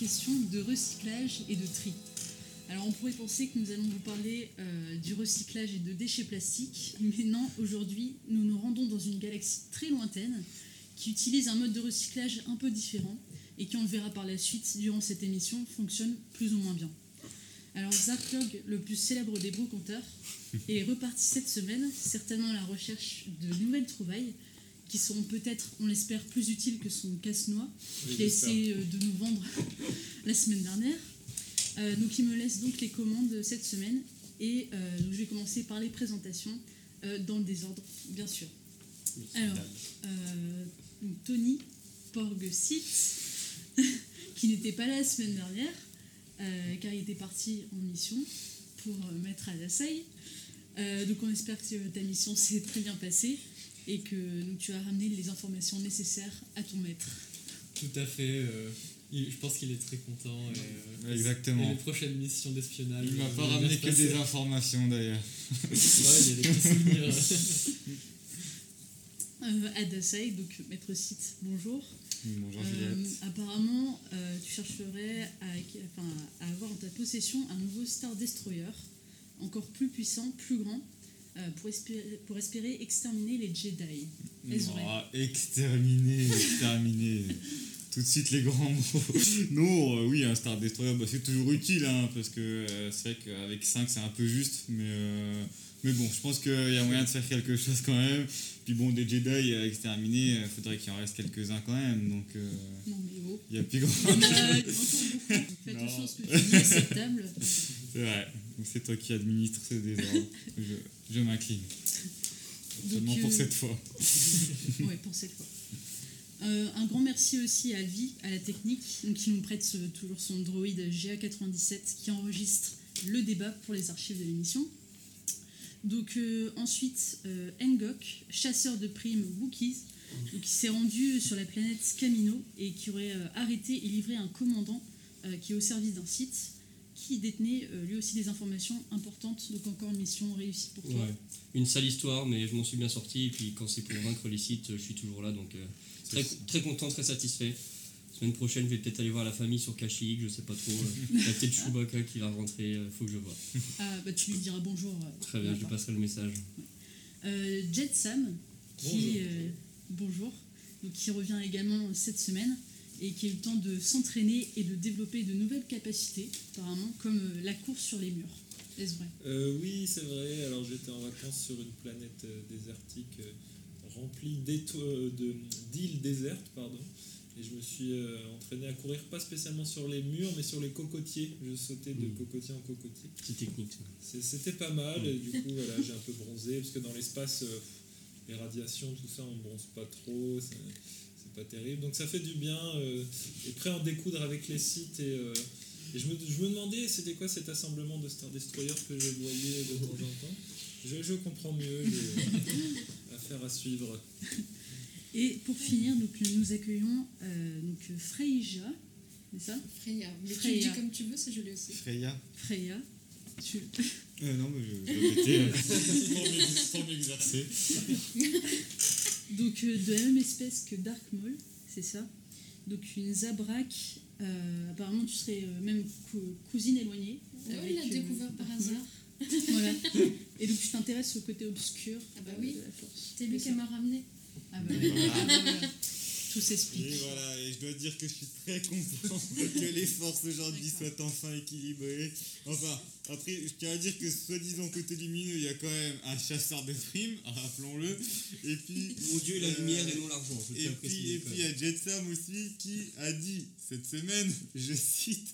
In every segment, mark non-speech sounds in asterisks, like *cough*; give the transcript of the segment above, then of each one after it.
De recyclage et de tri. Alors on pourrait penser que nous allons vous parler euh, du recyclage et de déchets plastiques, mais non, aujourd'hui nous nous rendons dans une galaxie très lointaine qui utilise un mode de recyclage un peu différent et qui on le verra par la suite durant cette émission fonctionne plus ou moins bien. Alors Zarklog, le plus célèbre des brocanteurs, est reparti cette semaine, certainement à la recherche de nouvelles trouvailles qui seront peut-être, on l'espère, plus utiles que son casse-noix qu'il a essayé de nous vendre *laughs* la semaine dernière. Euh, donc il me laisse donc les commandes cette semaine et euh, donc je vais commencer par les présentations euh, dans le désordre, bien sûr. Alors, donc Tony Porgesit, *laughs* qui n'était pas là la semaine dernière, car il était parti en mission pour mettre à Dassaï. Euh, donc on espère que ta mission s'est très bien passée et que donc, tu as ramené les informations nécessaires à ton maître. Tout à fait. euh, il- je pense qu'il est très content. Et, euh, Exactement. Et les prochaines missions d'espionnage. Il m'a euh, pas ramené que passer. des informations d'ailleurs. Ouais, il y a des petits souvenirs. *laughs* Euh, donc maître site, bonjour. Bonjour Euh, Juliette. apparemment, euh, tu chercherais à, enfin, à avoir en ta possession un nouveau Star Destroyer, encore plus puissant, plus grand, pour, espérer, pour espérer exterminer les Jedi. Est-ce Ah, exterminé, exterminé. *laughs* Tout de suite les grands mots. non, euh, oui, un Star Destroyer, bah, c'est toujours utile, hein, parce que euh, c'est vrai qu'avec 5 c'est un peu juste, mais, euh, mais bon, je pense qu'il y a moyen de faire quelque chose quand même. Puis bon, des Jedi à exterminer, il faudrait qu'il en reste quelques-uns quand même, donc euh, Non mais oh. il y a plus grand. *laughs* Non. attention à ce que tu dis table. *laughs* C'est vrai, c'est toi qui administre ce désordre. je je m'incline. Seulement Donc, pour euh, cette fois. *laughs* Ouais, pour cette fois. Euh, un grand merci aussi à Vie, à la technique, donc, qui nous prête ce- toujours son droïde GA97 qui enregistre le débat pour les archives de l'émission. Donc euh, ensuite, euh, Ngok, chasseur de primes Wookiees, donc, qui s'est rendu sur la planète Camino et qui aurait euh, arrêté et livré un commandant euh, qui est au service d'un site qui détenait euh, lui aussi des informations importantes. Donc encore une mission réussie pour toi. Ouais. Une sale histoire, mais je m'en suis bien sorti. Et puis quand c'est pour vaincre les sites, je suis toujours là. Donc euh, très, très content, très satisfait. Semaine prochaine, je vais peut-être aller voir la famille sur Kashyyyk, je sais pas trop. *laughs* Il y a peut-être Chewbacca qui va rentrer, euh, faut que je vois. Ah, bah, tu lui diras bonjour. Très bien, je lui passerai le message. Euh, Jet Sam, qui, euh, bonjour, donc, qui revient également cette semaine et qui a eu le temps de s'entraîner et de développer de nouvelles capacités, apparemment, comme euh, la course sur les murs. Est-ce vrai? Euh, oui, c'est vrai. Alors j'étais en vacances sur une planète euh, désertique remplie d'îles désertes, pardon. Et je me suis euh, entraîné à courir pas spécialement sur les murs, mais sur les cocotiers. Je sautais de Mm. cocotier en cocotier. Petite technique. C'est- C'était pas mal. Et du coup, voilà, j'ai un peu bronzé parce que dans l'espace, euh, les radiations, tout ça, on bronze pas trop. Pas terrible. Donc ça fait du bien. euh, et prêt à en découdre avec les sites et. euh, et je me, je me demandais c'était quoi cet assemblement de Star Destroyer que je voyais de temps en temps? Je, je comprends mieux les affaires à suivre. Et pour finir, donc, nous accueillons euh, donc, Freya, c'est ça? Freya. Mais tu Freya. le dis comme tu veux, c'est joli aussi. Freya Freya. Tu- Euh, non, mais je, je euh, *laughs* pour m'ex- pour m'exercer. *laughs* Donc euh, de la même espèce que Dark Maul, c'est ça. Donc une Zabrak, euh, apparemment tu serais euh, même cou- cousine éloignée. Oui, il l'a euh, découvert par hasard. Voilà. *laughs* Et donc tu t'intéresses au côté obscur Ah bah euh, oui. de la force. C'est lui qui m'a ramené. Ah bah oui. Voilà. *laughs* Tout s'explique. Et voilà, et je dois dire que je suis très content *laughs* que les forces aujourd'hui soient enfin équilibrées. Enfin, après, je tiens à dire que soi-disant côté lumineux, il y a quand même un chasseur de primes, *laughs* rappelons-le. Et puis. Mon Dieu, la euh, lumière et non l'argent. Et puis, et puis il y a Jetsam aussi qui a dit cette semaine, je cite,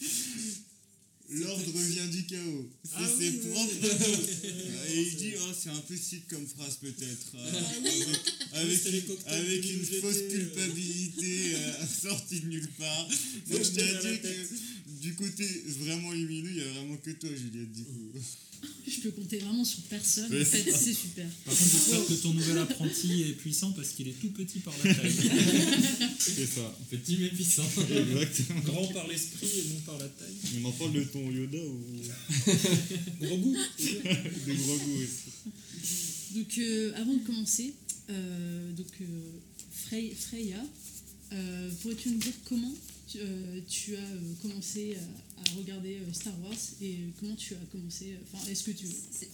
L'ordre vient du chaos. C'est Ah ses oui, oui, propres oui. mots. Et il dit, oh, c'est un peu chic comme phrase peut-être. Euh, avec, une fausse euh. culpabilité euh, *laughs* sortie de nulle part. *laughs* Donc je tiens à dire que du côté vraiment lumineux, il n'y a vraiment que toi, Juliette, du coup. *laughs* Je peux compter vraiment sur personne. En fait, c'est super. Par contre, j'espère que ton nouvel apprenti est puissant parce qu'il est tout petit par la taille. C'est ça. Petit mais puissant. Exactement. Grand par l'esprit et non par la taille. On en parle de ton Yoda ou Gros goût. de gros goût aussi Donc, euh, avant de commencer, euh, donc, euh, Frey- Freya, euh, pourrais-tu nous dire comment euh, tu as euh, commencé à, à regarder euh, Star Wars et comment tu as commencé euh, Enfin, est-ce que tu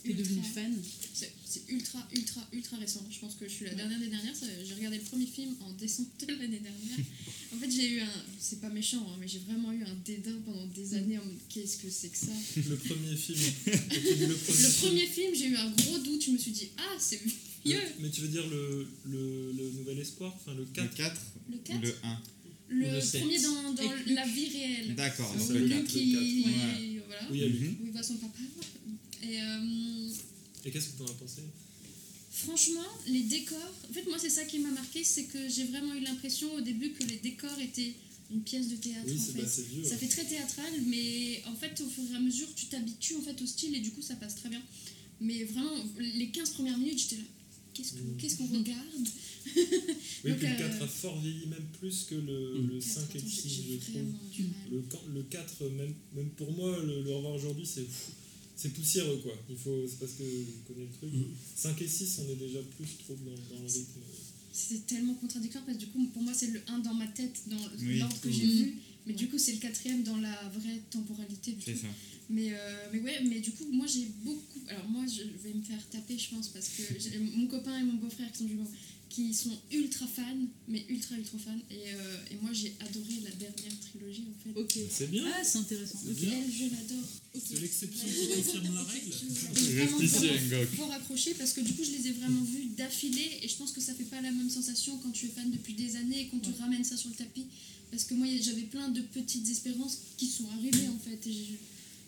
es devenu ultra- fan? C'est ultra, ultra, ultra récent. Je pense que je suis la dernière des dernières. J'ai regardé le premier film en décembre de l'année dernière. En fait, j'ai eu un. C'est pas méchant, hein, mais j'ai vraiment eu un dédain pendant des années en mode qu'est-ce que c'est que ça? Le premier film. *laughs* Le premier Le film. premier film, j'ai eu un gros doute. Je me suis dit, ah, c'est vieux Mais tu veux dire le, le, le Nouvel Espoir Enfin, le Le 4 4 Le ou 4 le 1 Le, premier dans, dans la vie réelle. D'accord, donc le 4. Luke, il- Ouais. voilà, Oui, il y a Luc. Où il voit son papa. Et euh, Et qu'est-ce que tu en as pensé? Franchement, les décors, en fait, moi, c'est ça qui m'a marqué, c'est que j'ai vraiment eu l'impression au début que les décors étaient une pièce de théâtre. Oui, en fait. bah, vieux. Ça hein. fait très théâtral, mais en fait, au fur et à mesure, tu t'habitues en fait au style et du coup, ça passe très bien. Mais vraiment, les 15 premières minutes, j'étais là. Qu'est-ce qu'on qu'est-ce qu'on regarde? Oui, Donc, puis le euh, 4 a fort vieilli, même plus que le, Mm. le Quatre, 5 et le j'ai- 6, j'ai je trouve. Le, le 4, même, même pour moi, le, le revoir aujourd'hui, c'est c'est poussiéreux, quoi. Il faut, c'est parce que je connais le truc. Mm. 5 et 6, on est déjà plus, je trouve, dans, dans le rythme. C'était tellement contradictoire parce que du coup, pour moi, c'est le 1 dans ma tête, dans Oui. l'ordre que j'ai vu. Mais du coup, c'est le quatrième dans la vraie temporalité du C'est ça. Mais, euh, mais ouais, mais du coup, moi j'ai beaucoup. Alors, moi je vais me faire taper, je pense, parce que j'ai mon copain et mon beau-frère qui sont jumeaux, qui sont ultra fans, mais ultra ultra fans. Et, euh, et moi j'ai adoré la dernière trilogie en fait. Ok. C'est bien. Ah, c'est intéressant. Ok. bien. Elle, je l'adore. C'est l'exception qui confirme la règle. Reste ici, Engok. fort accroché parce que du coup je les ai vraiment vus d'affilée et je pense que ça fait pas la même sensation quand tu es fan depuis des années et qu'on te ramène ça sur le tapis parce que moi j'avais plein de petites espérances qui sont arrivées en fait et,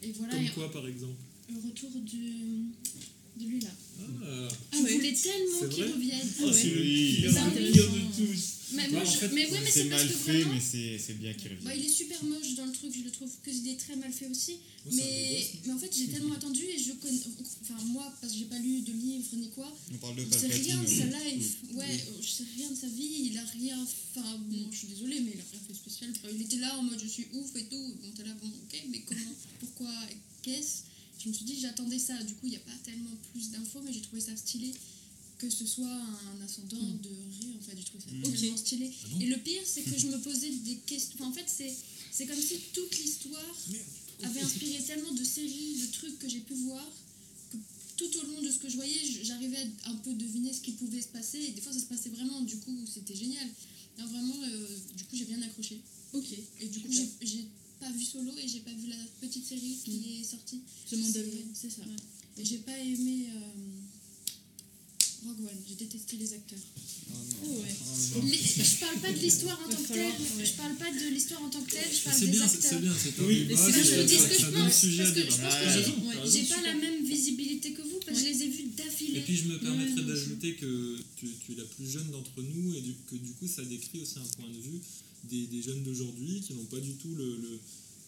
et voilà Comme et quoi, par exemple. le retour de, de lui là Ah, je ouais. voulais tellement qu'il revienne Oh, c'est le Oui. pire, C'est le pire intéressant. de tous. mais, moi, en je- fait, mais ouais mais C'est parce mal que fait, vraiment mais c'est bien qu'il revienne. bah, il est super moche dans le truc, je le trouve qu'il est très mal fait aussi. Mais, en fait, j'ai tellement attendu et je connais. Enfin, moi, parce que j'ai pas lu de livre ni quoi, On parle de je sais rien de sa life. Ouais, je sais rien de sa vie, il a rien. Enfin, bon, je suis désolée, mais il a rien fait de spécial. Enfin, il était là en mode je suis ouf et tout. Bon, t'es là, bon, ok, mais comment? Pourquoi? Qu'est-ce? Je me suis dit, j'attendais ça. Du coup, il n'y a pas tellement plus d'infos, mais j'ai trouvé ça stylé. Que ce soit un ascendant Mm. de Ré, en fait, j'ai trouvé ça Mm. tellement stylé. Ah bon Et le pire, c'est que je me posais des questions. Enfin, en fait, c'est, c'est comme si toute l'histoire avait inspiré tellement de séries, de trucs que j'ai pu voir, que tout au long de ce que je voyais, j'arrivais à un peu deviner ce qui pouvait se passer. Et des fois, ça se passait vraiment. Du coup, c'était génial. Non, vraiment, euh, du coup, j'ai bien accroché. Ok. Et du coup, j'ai pas vu Solo et j'ai pas vu la petite série qui est sortie. The Mandalorian. C'est ça. Et j'ai pas aimé euh, Rogue One. J'ai détesté les acteurs. Oh Oh non. ouais. Oh non. Les- je parle pas de l'histoire en tant que telle. ouais. Je parle pas de l'histoire en tant que telle. Je parle C'est des bien, acteurs. c'est bien, c'est un Oui, Moi, je vous dis ce que je pense, parce que je pense Ouais, que ouais. j'ai- Ouais. Pas la même visibilité que vous, parce que je les ai vus. Et puis je me permettrais d'ajouter que tu, tu es la plus jeune d'entre nous et du, que du coup ça décrit aussi un point de vue des, des jeunes d'aujourd'hui qui n'ont pas du tout le, le,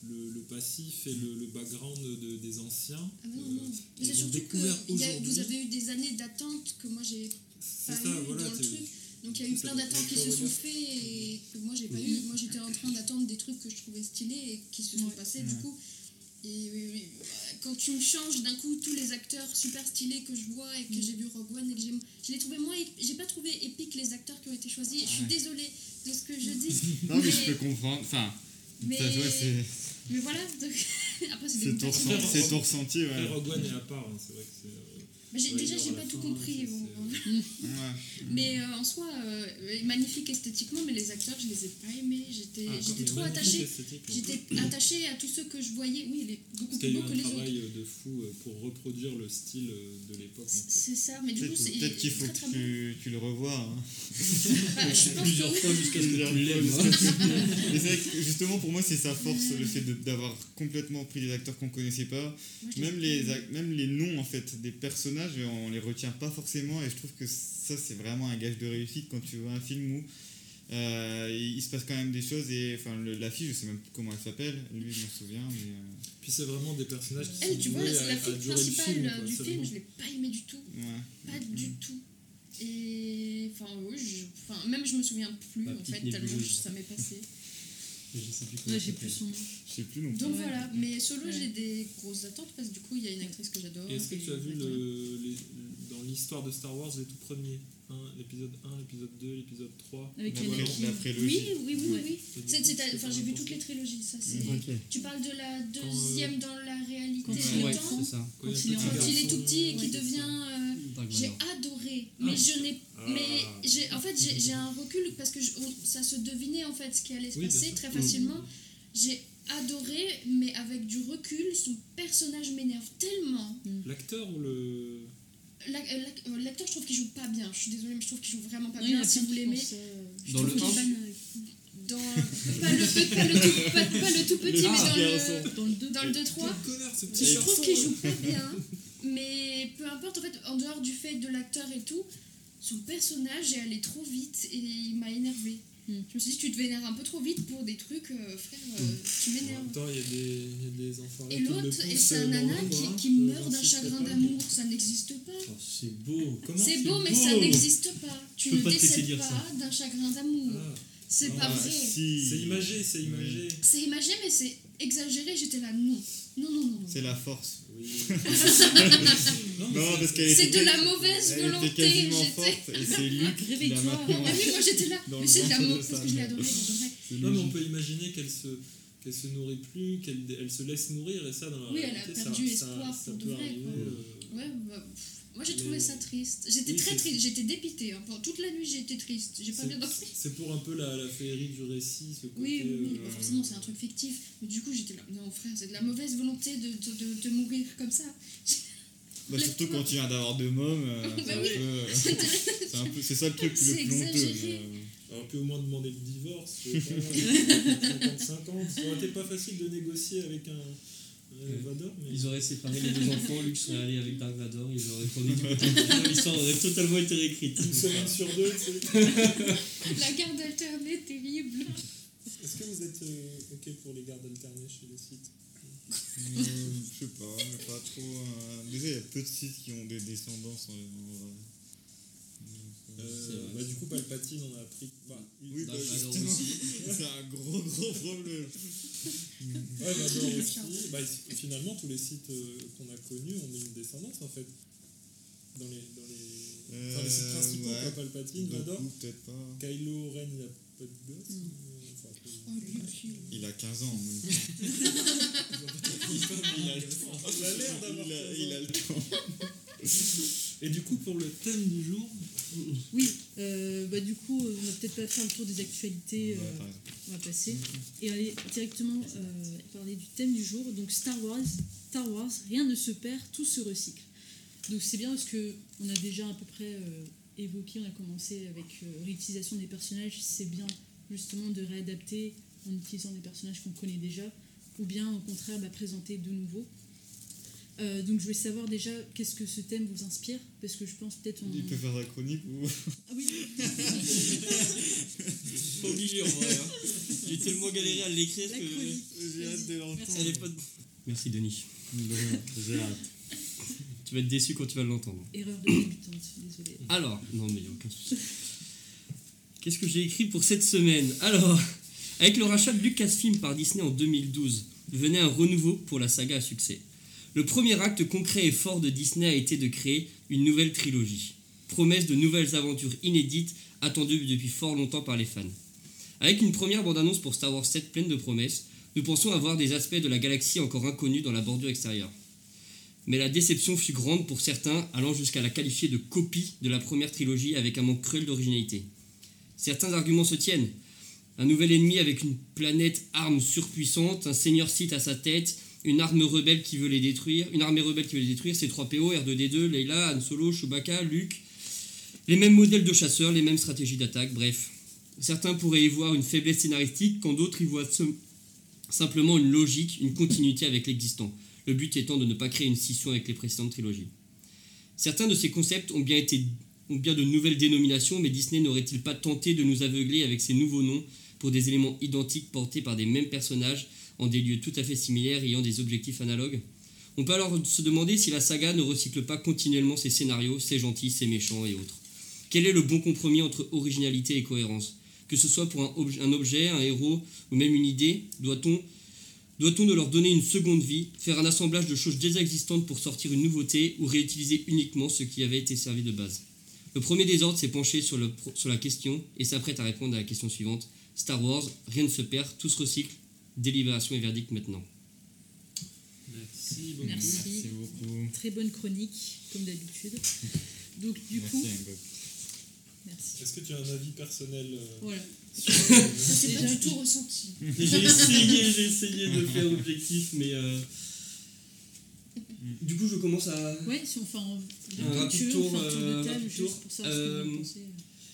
le- le passif et le, le background de- des anciens. Ah non, Euh, non. C'est surtout que a- vous avez eu des années d'attente que moi j'ai C'est pas ça, eu voilà. dans le truc. Donc il y a eu plein d'attentes qui se sont faites et que moi j'ai pas Oui. eu. Moi j'étais en train d'attendre des trucs que je trouvais stylés et qui se sont Ouais. passés du coup. Et oui, oui, quand tu me changes d'un coup tous les acteurs super stylés que je vois et que Mm. j'ai vu Rogue One et que j'ai, je l'ai trouvé moins, j'ai pas trouvé épique les acteurs qui ont été choisis. Je suis désolée de ce que je dis. *laughs* Non, mais Mais- je peux comprendre. Enfin, Mais, ça, ouais, c'est mais voilà, donc- *laughs* après c'est c'est ton, ressenti- c'est ton ressenti. Après, Ouais. Rogue One est à part, hein, c'est vrai que c'est. Déjà, j'ai pas tout compris. *laughs* Mais euh, en soi, euh, magnifique esthétiquement, mais les acteurs, je les ai pas aimés. J'étais Ah, j'étais trop attachée. J'étais *clears throat* attachée à tous ceux que je voyais. Oui, il est beaucoup plus beau que un les autres. travail de fou euh, pour reproduire le style de l'époque. en fait. C'est ça, mais du coup, Peut-être c'est peut-être qu'il faut très que tu, tu le revois. hein. *laughs* Bah, Plusieurs fois jusqu'à ce que Plusieurs tu l'aimes. justement pour moi c'est sa force le fait d'avoir complètement pris des acteurs qu'on connaissait pas. Même les noms en fait des personnages on les retient pas forcément et je trouve que ça c'est vraiment un gage de réussite quand tu vois un film où euh, il se passe quand même des choses et enfin le- la fille je sais même plus comment elle s'appelle lui je m'en souviens mais euh, Puis c'est vraiment des personnages qui Elle, sont tu vois, c'est la fille principale film, euh, quoi, du film, seulement. je l'ai pas aimée du tout. ouais. Pas du tout. Et enfin, oui, je- enfin, même je me souviens plus La en fait, tellement ça m'est passé. Je sais plus Ouais, j'ai plus son nom. je sais plus non plus. Donc Ouais. voilà, mais solo, Ouais. j'ai des grosses attentes parce que du coup, il y a une actrice que j'adore. Est-ce que tu as vu le, les- dans l'histoire de Star Wars les tout premiers hein, L'épisode 1, l'épisode 2, l'épisode 3 Avec La, la Oui, oui, oui, oui. Enfin, j'ai vu toutes les trilogies, ça c'est. Ok. Tu parles de la euh, deuxième dans la réalité Quand du il est Ouais, temps. c'est ça. Quand il Quand est Quand il tout petit et qui devient. euh, J'ai adoré, Ah. mais je n'ai. Ah. Mais j'ai, en fait, j'ai, j'ai un recul parce que je- on- ça se devinait en fait ce qui allait se Oui, passer très facilement. J'ai adoré, mais avec du recul, son personnage m'énerve tellement. L'acteur ou le. Euh, euh, L'acteur, je trouve qu'il joue pas bien. Je suis désolée, mais je trouve qu'il joue vraiment pas bien. a Si vous l'aimez, euh, je Dans trouve le qu'il dans pas le, pas le tout, pas, pas le tout petit, Le mais dans le, Dans le 2, dans le 2-3. Quel connard ce petit Je trouve qu'il joue pas bien, mais peu importe, en fait, en dehors du fait de l'acteur et tout, son personnage est allé trop vite et il m'a énervé. Mm. Je me suis dit, tu te vénères un peu trop vite pour des trucs, euh, frère, euh, tu En m'énerves. même temps, il y a des, il y a des enfants. Et l'autre, et sa nana qui, qui meurt d'un chagrin d'amour, ça n'existe pas. Oh, c'est beau. Comment C'est beau, mais ça n'existe pas. Tu ne pas décèdes pas d'un chagrin d'amour. Ah, C'est Ah, pas vrai. si. c'est imagé, c'est imagé. C'est imagé, mais c'est exagéré. J'étais là, non. Non, non, non. C'est la force. Oui. *laughs* Non, parce qu'elle C'est était de la mauvaise elle était volonté. quasiment J'étais. forte et c'est Luc qui l'a *laughs* Réveille-toi. maintenant. Ah oui, moi j'étais là. Mais c'est de la mauvaise parce que je l'ai adoré Non, mais on peut imaginer qu'elle se, qu'elle se nourrit plus, qu'elle elle se laisse nourrir, et ça, dans la Oui, elle a réalité, perdu ça, espoir ça, ça pour de peut vrai, arriver. euh, Ouais, bah, pff, moi j'ai trouvé Mais- ça triste. J'étais Oui, très triste, j'étais dépitée. hein. Toute la nuit j'ai été triste. J'ai pas c'est- bien dormi. C'est pour un peu la, la féerie du récit, ce côté. Oui, oui, oui. euh, Bah, forcément c'est un truc fictif. Mais du coup j'étais là. Non frère, c'est de la mauvaise volonté de te de, de mourir comme ça. Bah, surtout quand tu viens d'avoir deux mômes, euh, *laughs* Bah c'est un oui. *laughs* *laughs* peu, c'est ça le truc le plus honteux. euh, On aurait pu au moins demander le divorce. je sais pas, 50-50. Ça aurait été pas facile de négocier avec un. Vador. Mais... Ils auraient séparé les deux *laughs* enfants, Luke serait allé avec Dark Vador, ils auraient tourné du côté de l'histoire aurait totalement été réécrite. Une semaine sur deux, tu sais. *laughs* La garde alternée terrible. Est-ce que vous êtes euh, OK pour les gardes alternés chez les sites? Euh, je sais pas, mais pas trop. euh, Déjà, il y a peu de sites qui ont des descendances en, en vrai. Euh, Euh, bah, Du coup, Palpatine, on a appris. Bah, Oui, bah, aussi. *laughs* c'est un gros gros problème. *laughs* Ouais, Vador aussi. Bah, finalement, tous les sites euh, qu'on a connus ont mis une descendance en fait. Dans les, dans les, enfin, les sites Euh, principaux, ouais. quoi, Palpatine, Vador. peut-être pas. Kylo Ren, il a pas de gosse. Mm. mais, enfin, peu- Oh lui. Il a 15 ans temps. *laughs* il a le temps. Il a l'air d'avoir Il a- 15 il a ans. le temps. Et du coup, pour le thème du jour, Oui, euh, bah, du coup, on va peut-être pas faire le tour des actualités. Ouais, euh, on va passer et aller directement euh, parler du thème du jour. Donc Star Wars, Star Wars, rien ne se perd, tout se recycle. Donc c'est bien parce que on a déjà à peu près évoqué, on a commencé avec réutilisation des personnages. C'est bien justement de réadapter en utilisant des personnages qu'on connaît déjà, ou bien au contraire bah, présenter de nouveaux. Euh, donc je voulais savoir déjà qu'est-ce que ce thème vous inspire, parce que je pense peut-être on... Il peut faire la chronique ou. Ah oui, *laughs* Pas obligé en vrai. hein. J'ai tellement galéré à l'écrire que. J'ai hâte de l'entendre. Merci. Pas Denis. J'ai hâte. Tu vas être déçu quand tu vas l'entendre. erreur de débutante, désolé. Alors, non mais il n'y a aucun souci. Qu'est-ce que j'ai écrit pour cette semaine? Alors, avec le rachat de Lucasfilm par Disney en 2012, venait un renouveau pour la saga à succès. Le premier acte concret et fort de Disney a été de créer une nouvelle trilogie. Promesse de nouvelles aventures inédites attendues depuis fort longtemps par les fans. Avec une première bande-annonce pour Star Wars 7 pleine de promesses, nous pensons avoir des aspects de la galaxie encore inconnus dans la bordure extérieure. Mais la déception fut grande pour certains, allant jusqu'à la qualifier de copie de la première trilogie avec un manque cruel d'originalité. Certains arguments se tiennent. Un nouvel ennemi avec une planète arme surpuissante, un seigneur Sith à sa tête, une arme rebelle qui veut les détruire, une armée rebelle qui veut les détruire, c'est 3 PO, R2D2, Leila, Han Solo, Chewbacca, Luke. Les mêmes modèles de chasseurs, les mêmes stratégies d'attaque, bref. Certains pourraient y voir une faiblesse scénaristique, quand d'autres y voient sim- simplement une logique, une continuité avec l'existant. Le but étant de ne pas créer une scission avec les précédentes trilogies. Certains de ces concepts ont bien, été, ont bien de nouvelles dénominations, mais Disney n'aurait-il pas tenté de nous aveugler avec ces nouveaux noms pour des éléments identiques portés par des mêmes personnages en des lieux tout à fait similaires ayant des objectifs analogues On peut alors se demander si la saga ne recycle pas continuellement ses scénarios, ses gentils, ses méchants et autres. Quel est le bon compromis entre originalité et cohérence? Que ce soit pour un, obje- un objet, un héros ou même une idée, doit-on doit-on de leur donner une seconde vie, faire un assemblage de choses déjà existantes pour sortir une nouveauté ou réutiliser uniquement ce qui avait été servi de base? Le premier désordre s'est penché sur, le sur la question et s'apprête à répondre à la question suivante. Star Wars, rien ne se perd, tout se recycle, délibération et verdict maintenant. Merci beaucoup. Merci. Merci beaucoup. Très bonne chronique, comme d'habitude. Donc du Merci, coup, merci. Est-ce que tu as un avis personnel euh, Voilà. Ça *laughs* c'est pas Déjà, du tout ressenti. J'ai essayé, j'ai essayé de faire objectif, mais euh, du coup je commence à Ouais, si on fait un, Un rapide tour, tour euh, de table tour. pour savoir ce que Euh, vous en pensez.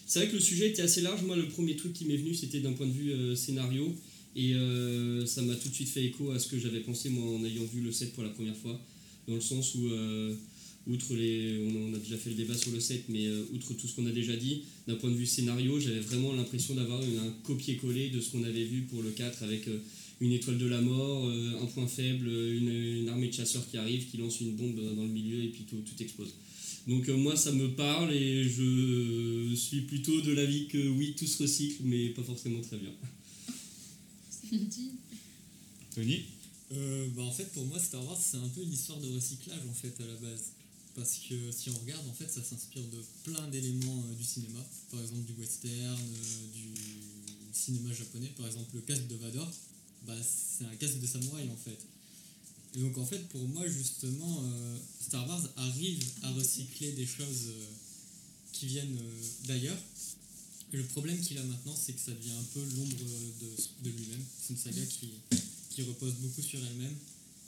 C'est vrai que le sujet était assez large. Moi, le premier truc qui m'est venu, c'était d'un point de vue euh, scénario. Et euh, ça m'a tout de suite fait écho à ce que j'avais pensé, moi, en ayant vu le set pour la première fois. Dans le sens où, euh, outre les. On, a déjà fait le débat sur le set, mais euh, outre tout ce qu'on a déjà dit, d'un point de vue scénario, j'avais vraiment l'impression d'avoir un copier-coller de ce qu'on avait vu pour le 4 avec. une étoile de la mort, un point faible, une, armée de chasseurs qui arrive, qui lance une bombe dans le milieu et puis tout, tout explose. Donc moi ça me parle et je suis plutôt de l'avis que oui tout se recycle mais pas forcément très bien. Tony Euh, bah, en fait, pour moi, Star Wars, c'est un peu une histoire de recyclage en fait à la base. Parce que si on regarde, en fait, ça s'inspire de plein d'éléments euh, du cinéma. Par exemple, du western, euh, du cinéma japonais. Par exemple, le casque de Vador, bah, c'est un casque de samouraï en fait. Et donc, en fait, pour moi, justement, euh, Star Wars arrive à recycler des choses euh, qui viennent euh, d'ailleurs. Le problème qu'il a maintenant, c'est que ça devient un peu l'ombre de, lui-même. C'est une saga qui, repose beaucoup sur elle-même.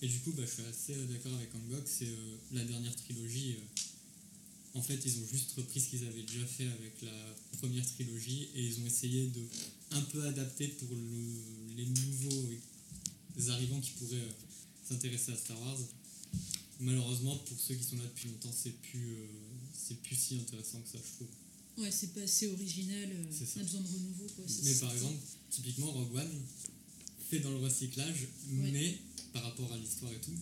Et du coup, bah, je suis assez euh, d'accord avec Angok, c'est euh, la dernière trilogie. euh, en fait, ils ont juste repris ce qu'ils avaient déjà fait avec la première trilogie et ils ont essayé de un peu adapter pour le- les nouveaux arrivants qui pourraient s'intéresser à Star Wars. Malheureusement, pour ceux qui sont là depuis longtemps, c'est plus, plus si intéressant que ça, je trouve. Ouais, c'est pas assez original, euh, on a besoin de renouveau. Quoi. Mais par exemple, typiquement Rogue One fait dans le recyclage, Ouais. mais par rapport à l'histoire et tout,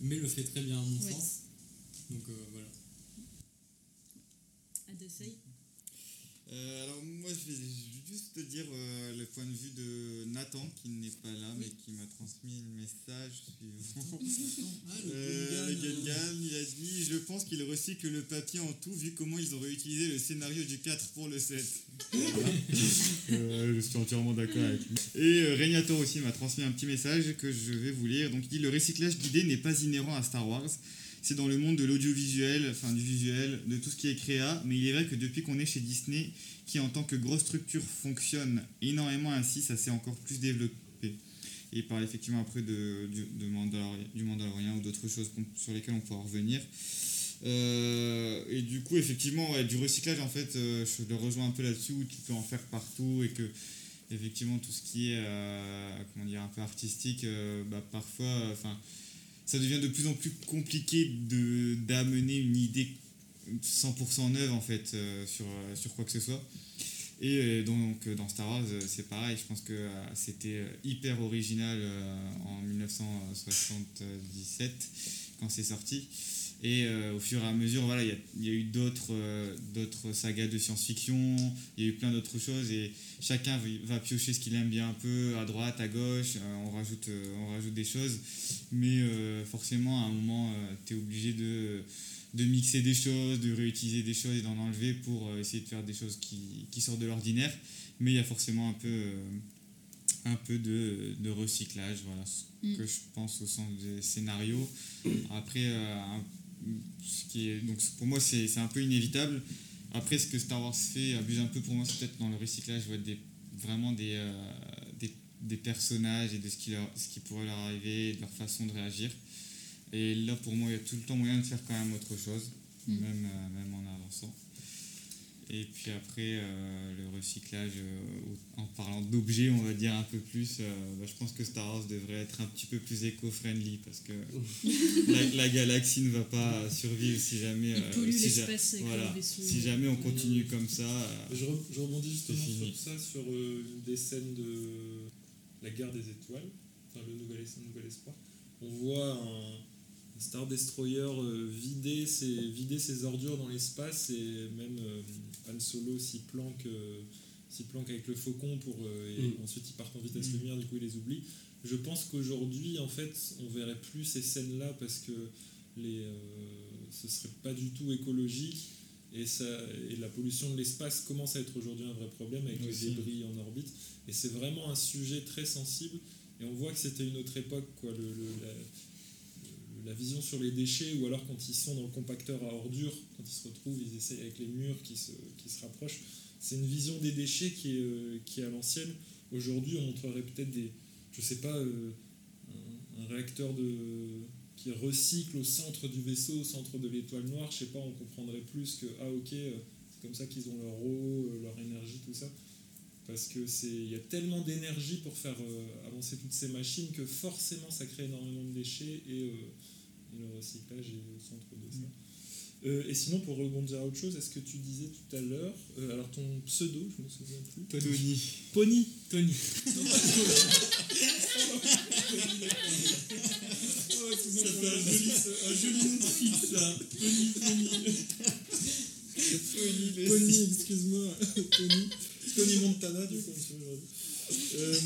mais le fait très bien à mon Ouais. sens. Donc euh, voilà. Euh, alors moi je vais juste te dire euh, le point de vue de Nathan qui n'est pas là mais qui m'a transmis le message suivant. Ah, le Euh, Gungan, le Gungan, il a dit je pense qu'il recycle le papier en tout vu comment ils ont réutilisé le scénario du 4 pour le 7. Voilà. *laughs* Euh, je suis entièrement d'accord avec lui. Et euh, Régnator aussi m'a transmis un petit message que je vais vous lire. Donc il dit le recyclage d'idées n'est pas inhérent à Star Wars. C'est dans le monde de l'audiovisuel, enfin du visuel, de tout ce qui est créa, mais il est vrai que depuis qu'on est chez Disney, qui en tant que grosse structure fonctionne énormément ainsi, ça s'est encore plus développé. Et il parle effectivement après de, du, de Mandalori- du Mandalorien ou d'autres choses sur lesquelles on pourra revenir. Euh, et du coup, effectivement, du recyclage, en fait, euh, je le rejoins un peu là-dessus, où tu peux en faire partout et que, effectivement, tout ce qui est, euh, comment dire, un peu artistique, euh, bah, parfois, enfin, ça devient de plus en plus compliqué de d'amener une idée 100% neuve, en fait, euh, sur, euh, sur quoi que ce soit. Et euh, donc, dans Star Wars, c'est pareil, je pense que c'était hyper original en 1977, quand c'est sorti. Et euh, au fur et à mesure, voilà, il y a- il y, a eu d'autres euh, d'autres sagas de science-fiction, il y a eu plein d'autres choses, et chacun va- piocher ce qu'il aime bien un peu, à droite, à gauche, euh, on, rajoute, on rajoute des choses, mais forcément, à un moment, tu es obligé de, de mixer des choses, de réutiliser des choses et d'en enlever pour essayer de faire des choses qui, qui sortent de l'ordinaire, mais il y a forcément un peu, un peu de, de recyclage, voilà ce Mm. que je pense au sens des scénarios. Après, un- ce qui est, donc pour moi, c'est c'est un peu inévitable. Après, ce que Star Wars fait abuse un peu pour moi, c'est peut-être dans le recyclage, ouais, des, vraiment des, euh, des, des personnages et de ce qui, leur, ce qui pourrait leur arriver de leur façon de réagir. Et là, pour moi, il y a tout le temps moyen de faire quand même autre chose, Mm. même, euh, même en avançant. Et puis après, euh, le recyclage, euh, en parlant d'objets, on va dire un peu plus, euh, bah, je pense que Star Wars devrait être un petit peu plus éco-friendly parce que la, la galaxie ne va pas survivre si jamais. Euh, si ja- voilà, jamais on continue comme ça. euh, Je, re- je rebondis justement sur ça, sur euh, une des scènes de la guerre des étoiles, enfin le nouvel, nouvel espoir. On voit un, un Star Destroyer euh, vider, ses, vider ses ordures dans l'espace et même euh, Han Solo s'y planque, euh, s'y planque avec le faucon pour, et Mm. ensuite ils partent en vitesse Mm. lumière, du coup il les oublie. Je pense qu'aujourd'hui, en fait, on verrait plus ces scènes-là parce que les, euh, ce serait pas du tout écologique et, ça, et la pollution de l'espace commence à être aujourd'hui un vrai problème avec Aussi. les débris en orbite. Et c'est vraiment un sujet très sensible. Et on voit que c'était une autre époque, quoi, le, le- la, le- la vision sur les déchets, ou alors quand ils sont dans le compacteur à ordures, quand ils se retrouvent, ils essayent avec les murs qui se, qui se rapprochent. C'est une vision des déchets qui est, euh, qui est à l'ancienne. Aujourd'hui, on montrerait peut-être des, je sais pas, euh, un, réacteur de, qui recycle au centre du vaisseau, au centre de l'étoile noire. Je sais pas, on comprendrait plus que, ah ok, euh, c'est comme ça qu'ils ont leur eau, leur énergie, tout ça. Parce que y a tellement d'énergie pour faire avancer toutes ces machines que forcément ça crée énormément de déchets et, et le recyclage est au centre de ça. Euh, et sinon, pour rebondir à autre chose, est-ce que tu disais tout à l'heure, euh, alors ton pseudo, je me souviens plus. Tony. Pony. Tony. *laughs* Oh, Ça fait un joli, un joli nom de fils, ça. Tony, Tony. Pony, Pony, excuse-moi, *laughs* Tony. Tony Montana, du coup, aujourd'hui. Euh,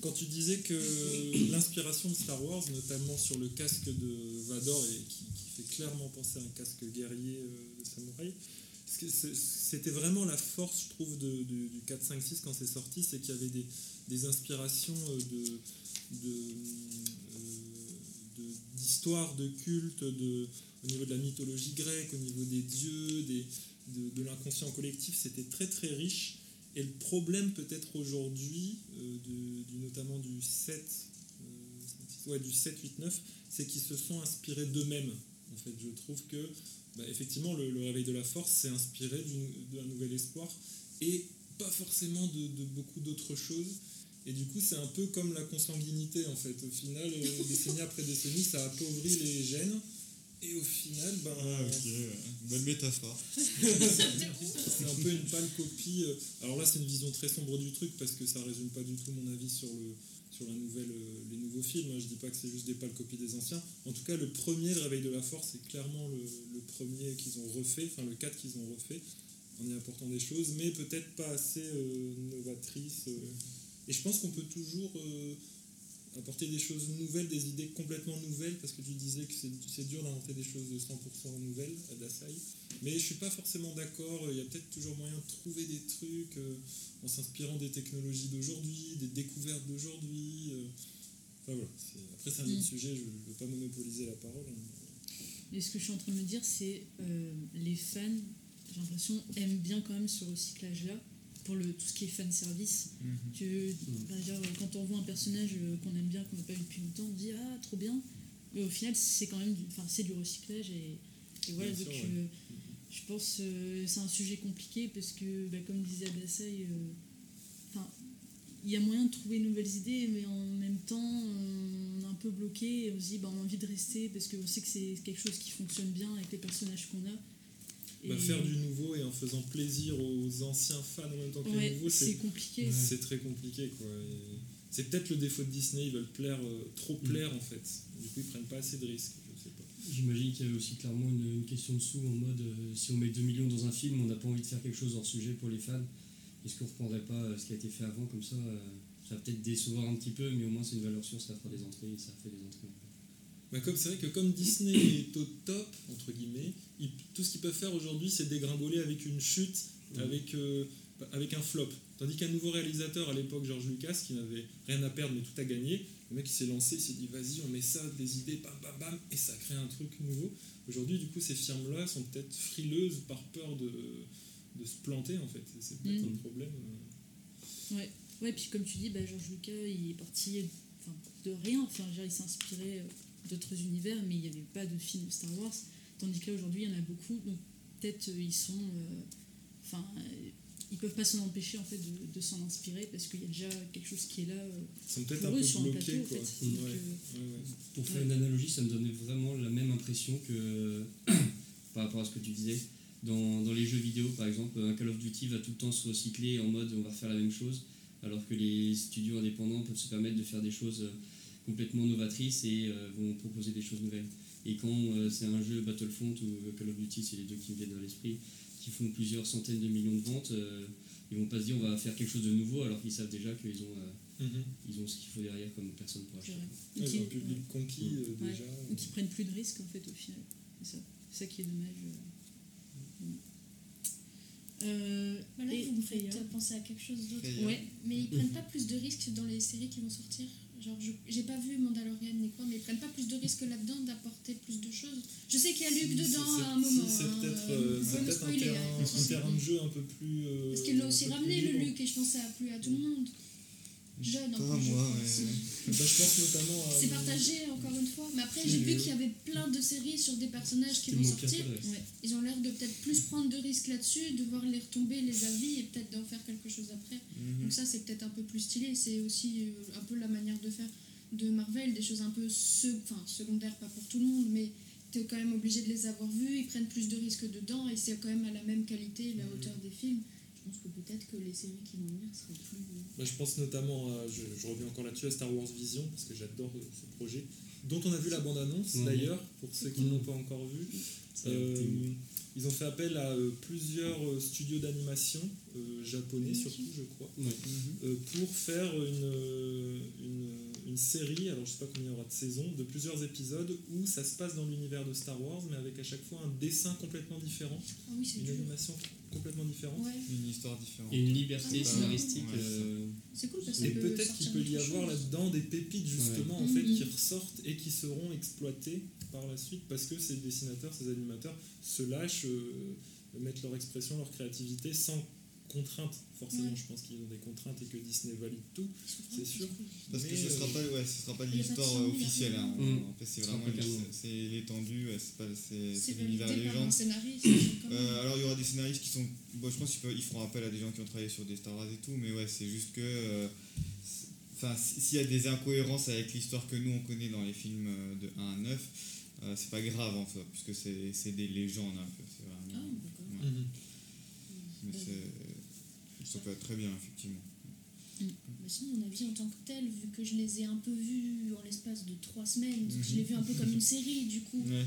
quand tu disais que l'inspiration de Star Wars, notamment sur le casque de Vador, et qui, fait clairement penser à un casque guerrier euh, de samouraï, c'était vraiment la force, je trouve, du 4, 5, 6 quand c'est sorti, c'est qu'il y avait des, inspirations euh, de, d'histoire, de culte, au niveau de la mythologie grecque, au niveau des dieux, de l'inconscient collectif, c'était très très riche. Et le problème peut-être aujourd'hui, euh, notamment du 7, euh, ouais, du 7, 8, 9, c'est qu'ils se sont inspirés d'eux-mêmes. En fait, je trouve que bah, effectivement le, réveil de la force s'est inspiré d'un nouvel espoir et pas forcément de, de beaucoup d'autres choses. Et du coup, c'est un peu comme la consanguinité en fait. Au final, euh, décennie après décennie, ça appauvrit les gènes. Et au final, ben, Ah, ok, ouais. bonne métaphore. *laughs* c'est un peu une pâle copie. euh, Alors là, c'est une vision très sombre du truc parce que ça résume pas du tout mon avis sur, le, sur la nouvelle, euh, les nouveaux films. hein. Je dis pas que c'est juste des pâles copies des anciens. En tout cas, le premier, Le Réveil de la Force, c'est clairement le, le premier qu'ils ont refait, enfin le 4 qu'ils ont refait, en y apportant des choses, mais peut-être pas assez euh, novatrices. euh. Et je pense qu'on peut toujours euh, apporter des choses nouvelles, des idées complètement nouvelles, parce que tu disais que c'est dur d'inventer des choses de 100% nouvelles à Dasai. Mais je suis pas forcément d'accord. Il y a peut-être toujours moyen de trouver des trucs euh, en s'inspirant des technologies d'aujourd'hui, des découvertes d'aujourd'hui. euh. Enfin, voilà. Après, c'est un Mm. autre sujet. Je ne veux pas monopoliser la parole. hein. Et ce que je suis en train de me dire, c'est euh, les fans, j'ai l'impression, aiment bien quand même ce recyclage-là pour le, tout ce qui est fan service. Que, par exemple, quand on voit un personnage euh, qu'on aime bien, qu'on n'a pas vu depuis longtemps, on dit ah trop bien. Mais au final, c'est quand même du, c'est du recyclage et, et voilà. Bien donc sûr, euh, je pense que c'est un sujet compliqué parce que, bah, comme disait Adasai, euh, il y a moyen de trouver de nouvelles idées, mais en même temps, on est un peu bloqué et on se dit bah, on a envie de rester parce qu'on sait que c'est quelque chose qui fonctionne bien avec les personnages qu'on a. Bah, faire du nouveau et en faisant plaisir aux anciens fans en même temps que Ouais, les nouveaux, c'est compliqué. C'est très compliqué. quoi. C'est peut-être le défaut de Disney. Ils veulent plaire, euh, trop plaire en fait. Du coup, ils prennent pas assez de risques. Je sais pas. J'imagine qu'il y avait aussi clairement une, une question de sous en mode euh, si on met 2 millions dans un film, on n'a pas envie de faire quelque chose hors sujet pour les fans. Est-ce qu'on reprendrait pas euh, ce qui a été fait avant comme ça euh, Ça va peut-être décevoir un petit peu, mais au moins c'est une valeur sûre, ça fera des entrées et ça fait des entrées. Bah, comme c'est vrai que comme Disney est au top entre guillemets, ils- tout ce qu'ils peuvent faire aujourd'hui, c'est dégringoler avec une chute, Mhm. avec euh, avec un flop. Tandis qu'un nouveau réalisateur à l'époque, George Lucas, qui n'avait rien à perdre mais tout à gagner, le mec il s'est lancé, il s'est dit vas-y, on met ça, des idées, bam bam bam, et ça crée un truc nouveau. Aujourd'hui, du coup, ces firmes-là sont peut-être frileuses par peur de, de se planter en fait. C'est peut-être Mm. un problème. euh. Ouais, ouais, puis comme tu dis, bah, George Lucas, il est parti de rien. Enfin, il s'est inspiré euh, d'autres univers, mais il n'y avait pas de film Star Wars. Tandis que là, aujourd'hui, il y en a beaucoup. Donc, peut-être euh, ils sont. euh, Enfin, euh, ils peuvent pas s'en empêcher en fait de, de s'en inspirer parce qu'il y a déjà quelque chose qui est là. Ils sont peut-être pour un eux peu sur un bloqués. plateau, en fait. Ouais, Donc, ouais, euh, ouais. Pour faire Ouais. une analogie, ça me donnait vraiment la même impression que *coughs* par rapport à ce que tu disais. Dans, dans les jeux vidéo, par exemple, un Call of Duty va tout le temps se recycler en mode on va refaire la même chose, alors que les studios indépendants peuvent se permettre de faire des choses euh, complètement novatrices et euh, vont proposer des choses nouvelles. Et quand euh, c'est un jeu Battlefront ou Call of Duty, c'est les deux qui me viennent à l'esprit, qui font plusieurs centaines de millions de ventes, euh, ils vont pas se dire on va faire quelque chose de nouveau alors qu'ils savent déjà qu'ils ont, euh, Mhm. ils ont ce qu'il faut derrière comme personne pour acheter. ils ont un public ouais. conquis euh, Ouais. déjà. Ou qui prennent plus de risques en fait au final. C'est ça. Qui est dommage. euh. Là, et vous me faites Freya. penser à quelque chose d'autre. Ouais. Mais ils prennent pas plus de risques dans les séries qui vont sortir Genre, je- j'ai pas vu Mandalorian ni quoi, mais ils prennent pas plus de risques là-dedans d'apporter plus de choses. Je sais qu'il y a Luc Si, dedans à un moment. C'est peut-être un, terrain, de jeu un peu plus. euh, Parce l'ont un aussi ramené le. Luc et je pense que ça a plu à tout le monde. Jeune, en je moi, crois ouais. aussi. Bah, je pense notamment à. C'est partagé encore une fois, mais après j'ai vu qu'il y avait plein de séries sur des personnages qui vont sortir. Ouais. Ils ont l'air de peut-être plus prendre de risques là-dessus, de voir les retombées, les avis et peut-être d'en faire quelque chose après. Mhm. Donc ça c'est peut-être un peu plus stylé. C'est aussi euh, un peu la manière de faire de Marvel, des choses un peu se- enfin, secondaires, pas pour tout le monde, mais tu es quand même obligé de les avoir vus, ils prennent plus de risques dedans et c'est quand même à la même qualité, la Mhm. hauteur des films. Je pense que peut-être que les séries qui vont venir seraient plus... Bah, je pense notamment, à, je, je reviens encore là-dessus, à Star Wars Vision, parce que j'adore euh, ce projet, dont on a vu la bande-annonce Mhm. d'ailleurs, pour ceux qui ne l'ont pas encore vu. Euh, ils ont fait appel à euh, plusieurs euh, studios d'animation, euh, japonais surtout, je crois, euh, pour faire une, euh, une, une série, alors je sais pas combien il y aura de saisons, de plusieurs épisodes où ça se passe dans l'univers de Star Wars, mais avec à chaque fois un dessin complètement différent, Ah oui, c'est une dur. animation complètement différente. Ouais, Une histoire différente. Et une liberté Ah, scénaristique. ouais. euh, c'est cool parce que Et peut-être qu'il peut y avoir là-dedans des pépites justement en fait Mhm. qui ressortent et qui seront exploitées par la suite parce que ces dessinateurs, ces animateurs se lâchent, euh, mettent leur expression, leur créativité sans contrainte. Forcément, Ouais. je pense qu'ils ont des contraintes et que Disney valide tout. c'est sûr. Parce que ce sera euh, pas, ouais, ce sera pas l'histoire euh, officielle. hein. Mm. En fait, c'est vraiment c'est l'étendue, ouais, c'est pas c'est, C'est c'est l'univers quand même. Euh, alors il y aura des scénaristes qui sont. Bon, je pense qu'ils peuvent- ils feront appel à des gens qui ont travaillé sur des Star Wars et tout, mais ouais, c'est juste que. euh, Enfin, s'il y a des incohérences avec l'histoire que nous on connaît dans les films de 1 à 9, euh, c'est pas grave en soi, puisque c'est, c'est des légendes un peu. C'est Ah, vraiment. Mais c'est, ça peut être très bien, effectivement. Bah, sinon, mon avis en tant que tel, vu que je les ai un peu vus en l'espace de trois semaines, je les ai vus un peu comme une série, du coup. Ouais.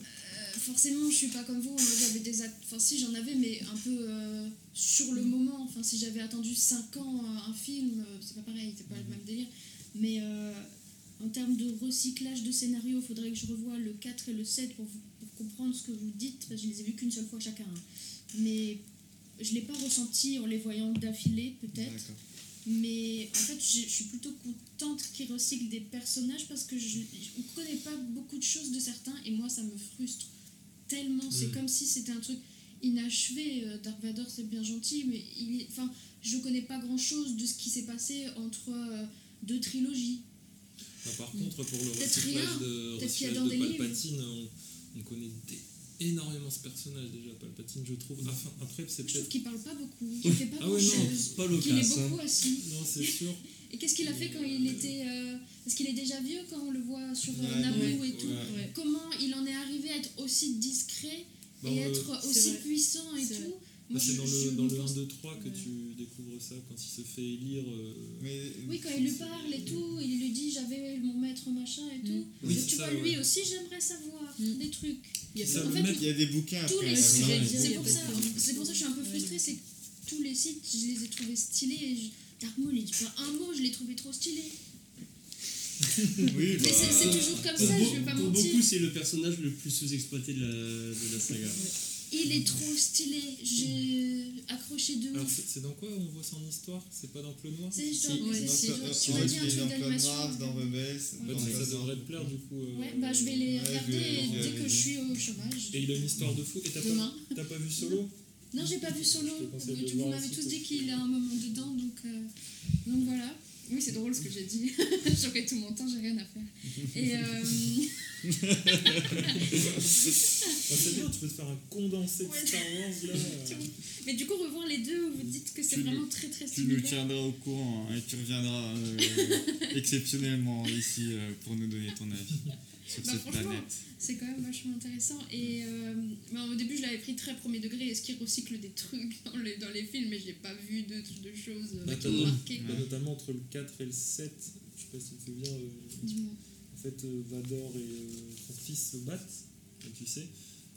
Euh, forcément, je suis pas comme vous. Moi, j'avais des Enfin, si j'en avais, mais un peu euh, sur le moment. Enfin, si j'avais attendu 5 ans euh, un film, c'est pas pareil, c'est pas le même délire. Mais euh, en termes de recyclage de scénario, il faudrait que je revoie le 4 et le 7 pour, vous- pour comprendre ce que vous dites, parce que je les ai vus qu'une seule fois chacun. hein. Mais je l'ai pas ressenti en les voyant d'affilée, peut-être. Mais en fait, je je suis plutôt contente qu'ils recyclent des personnages parce que je ne connais pas beaucoup de choses de certains et moi, ça me frustre tellement. C'est Mm. comme si c'était un truc inachevé. Euh, Dark Vador, c'est bien gentil, mais il est- enfin, je connais pas grand-chose de ce qui s'est passé entre euh, deux trilogies. Bah, par contre, pour le recyclage de, recyclage de. Palpatine, on, on connaît des- énormément ce personnage déjà, Palpatine, je trouve. Enfin, après, c'est Je trouve peut-être. qu'il parle pas beaucoup, qu'il fait pas Ah ouais, non, pas qu'il est beaucoup assis. Non, c'est sûr. *laughs* Et qu'est-ce qu'il a fait quand il était. euh, Parce qu'il est déjà vieux quand on le voit sur euh, Ouais, Naboo ouais, et tout. ouais. Comment il en est arrivé à être aussi discret Bah, et euh, être aussi puissant et tout vrai. Bah, c'est dans le, dans le pense- 1, 2, 3 que Ouais. tu découvres ça, quand il se fait élire. euh, Mais, Oui, quand il lui parle et tout, il lui dit j'avais mon maître machin et tout. Oui, Donc, c'est tu ça, vois, lui ouais. aussi, j'aimerais savoir Mm. des trucs. Il y a en fait, mec, il y a des bouquins Tous après, les c'est pour ça, c'est pour ça que je suis un peu frustrée, c'est que tous les sites, je les ai trouvés stylés. Et je... Dark Maul, il dit pas un mot, je l'ai trouvé trop stylé. *laughs* Oui, bah, c'est c'est toujours comme Pour, ça, beau- je vais pas pour mentir. beaucoup, c'est le personnage le plus sous-exploité de la, de la saga. Il est trop stylé. J'ai accroché de ouf. c'est dans quoi on voit son histoire? C'est pas dans Clone Noir? C'est Si. genre, Ouais, c'est Dans- genre, tu un truc d'animation. Rebels. Dans ça devrait te plaire du coup. euh, Ouais, bah je vais les regarder dès que je suis au chômage. Et il a une histoire de fou. Et t'as Demain. pas, t'as pas vu Solo? Non, j'ai pas vu Solo. Vous, m'avez tous dit que- qu'il a un moment dedans, donc, euh, donc voilà. Oui, c'est drôle ce que j'ai dit. *laughs* J'aurais tout mon temps, j'ai rien à faire. Et euh, Bah, *laughs* c'est bien, tu peux te faire un condensé de Ouais. Star Wars là. *laughs* mais du coup, revoir les deux, vous dites que c'est Tu nous- vraiment très très Tu nous similaire. tiendras au courant hein, et tu reviendras euh, exceptionnellement ici euh, pour nous donner ton avis sur Bah, cette planète. C'est quand même vachement intéressant. Et euh, bah, au début, je l'avais pris très premier degré. Est-ce qu'il recycle des trucs *laughs* dans les, dans les films? Mais j'ai pas vu de, de choses euh, Bah, qui t'as m'ont no- marqué. bah, notamment entre le 4 et le 7, je sais pas si tu te souviens, euh, Dis-moi. en fait euh, Vador et euh, son fils se battent, comme tu sais.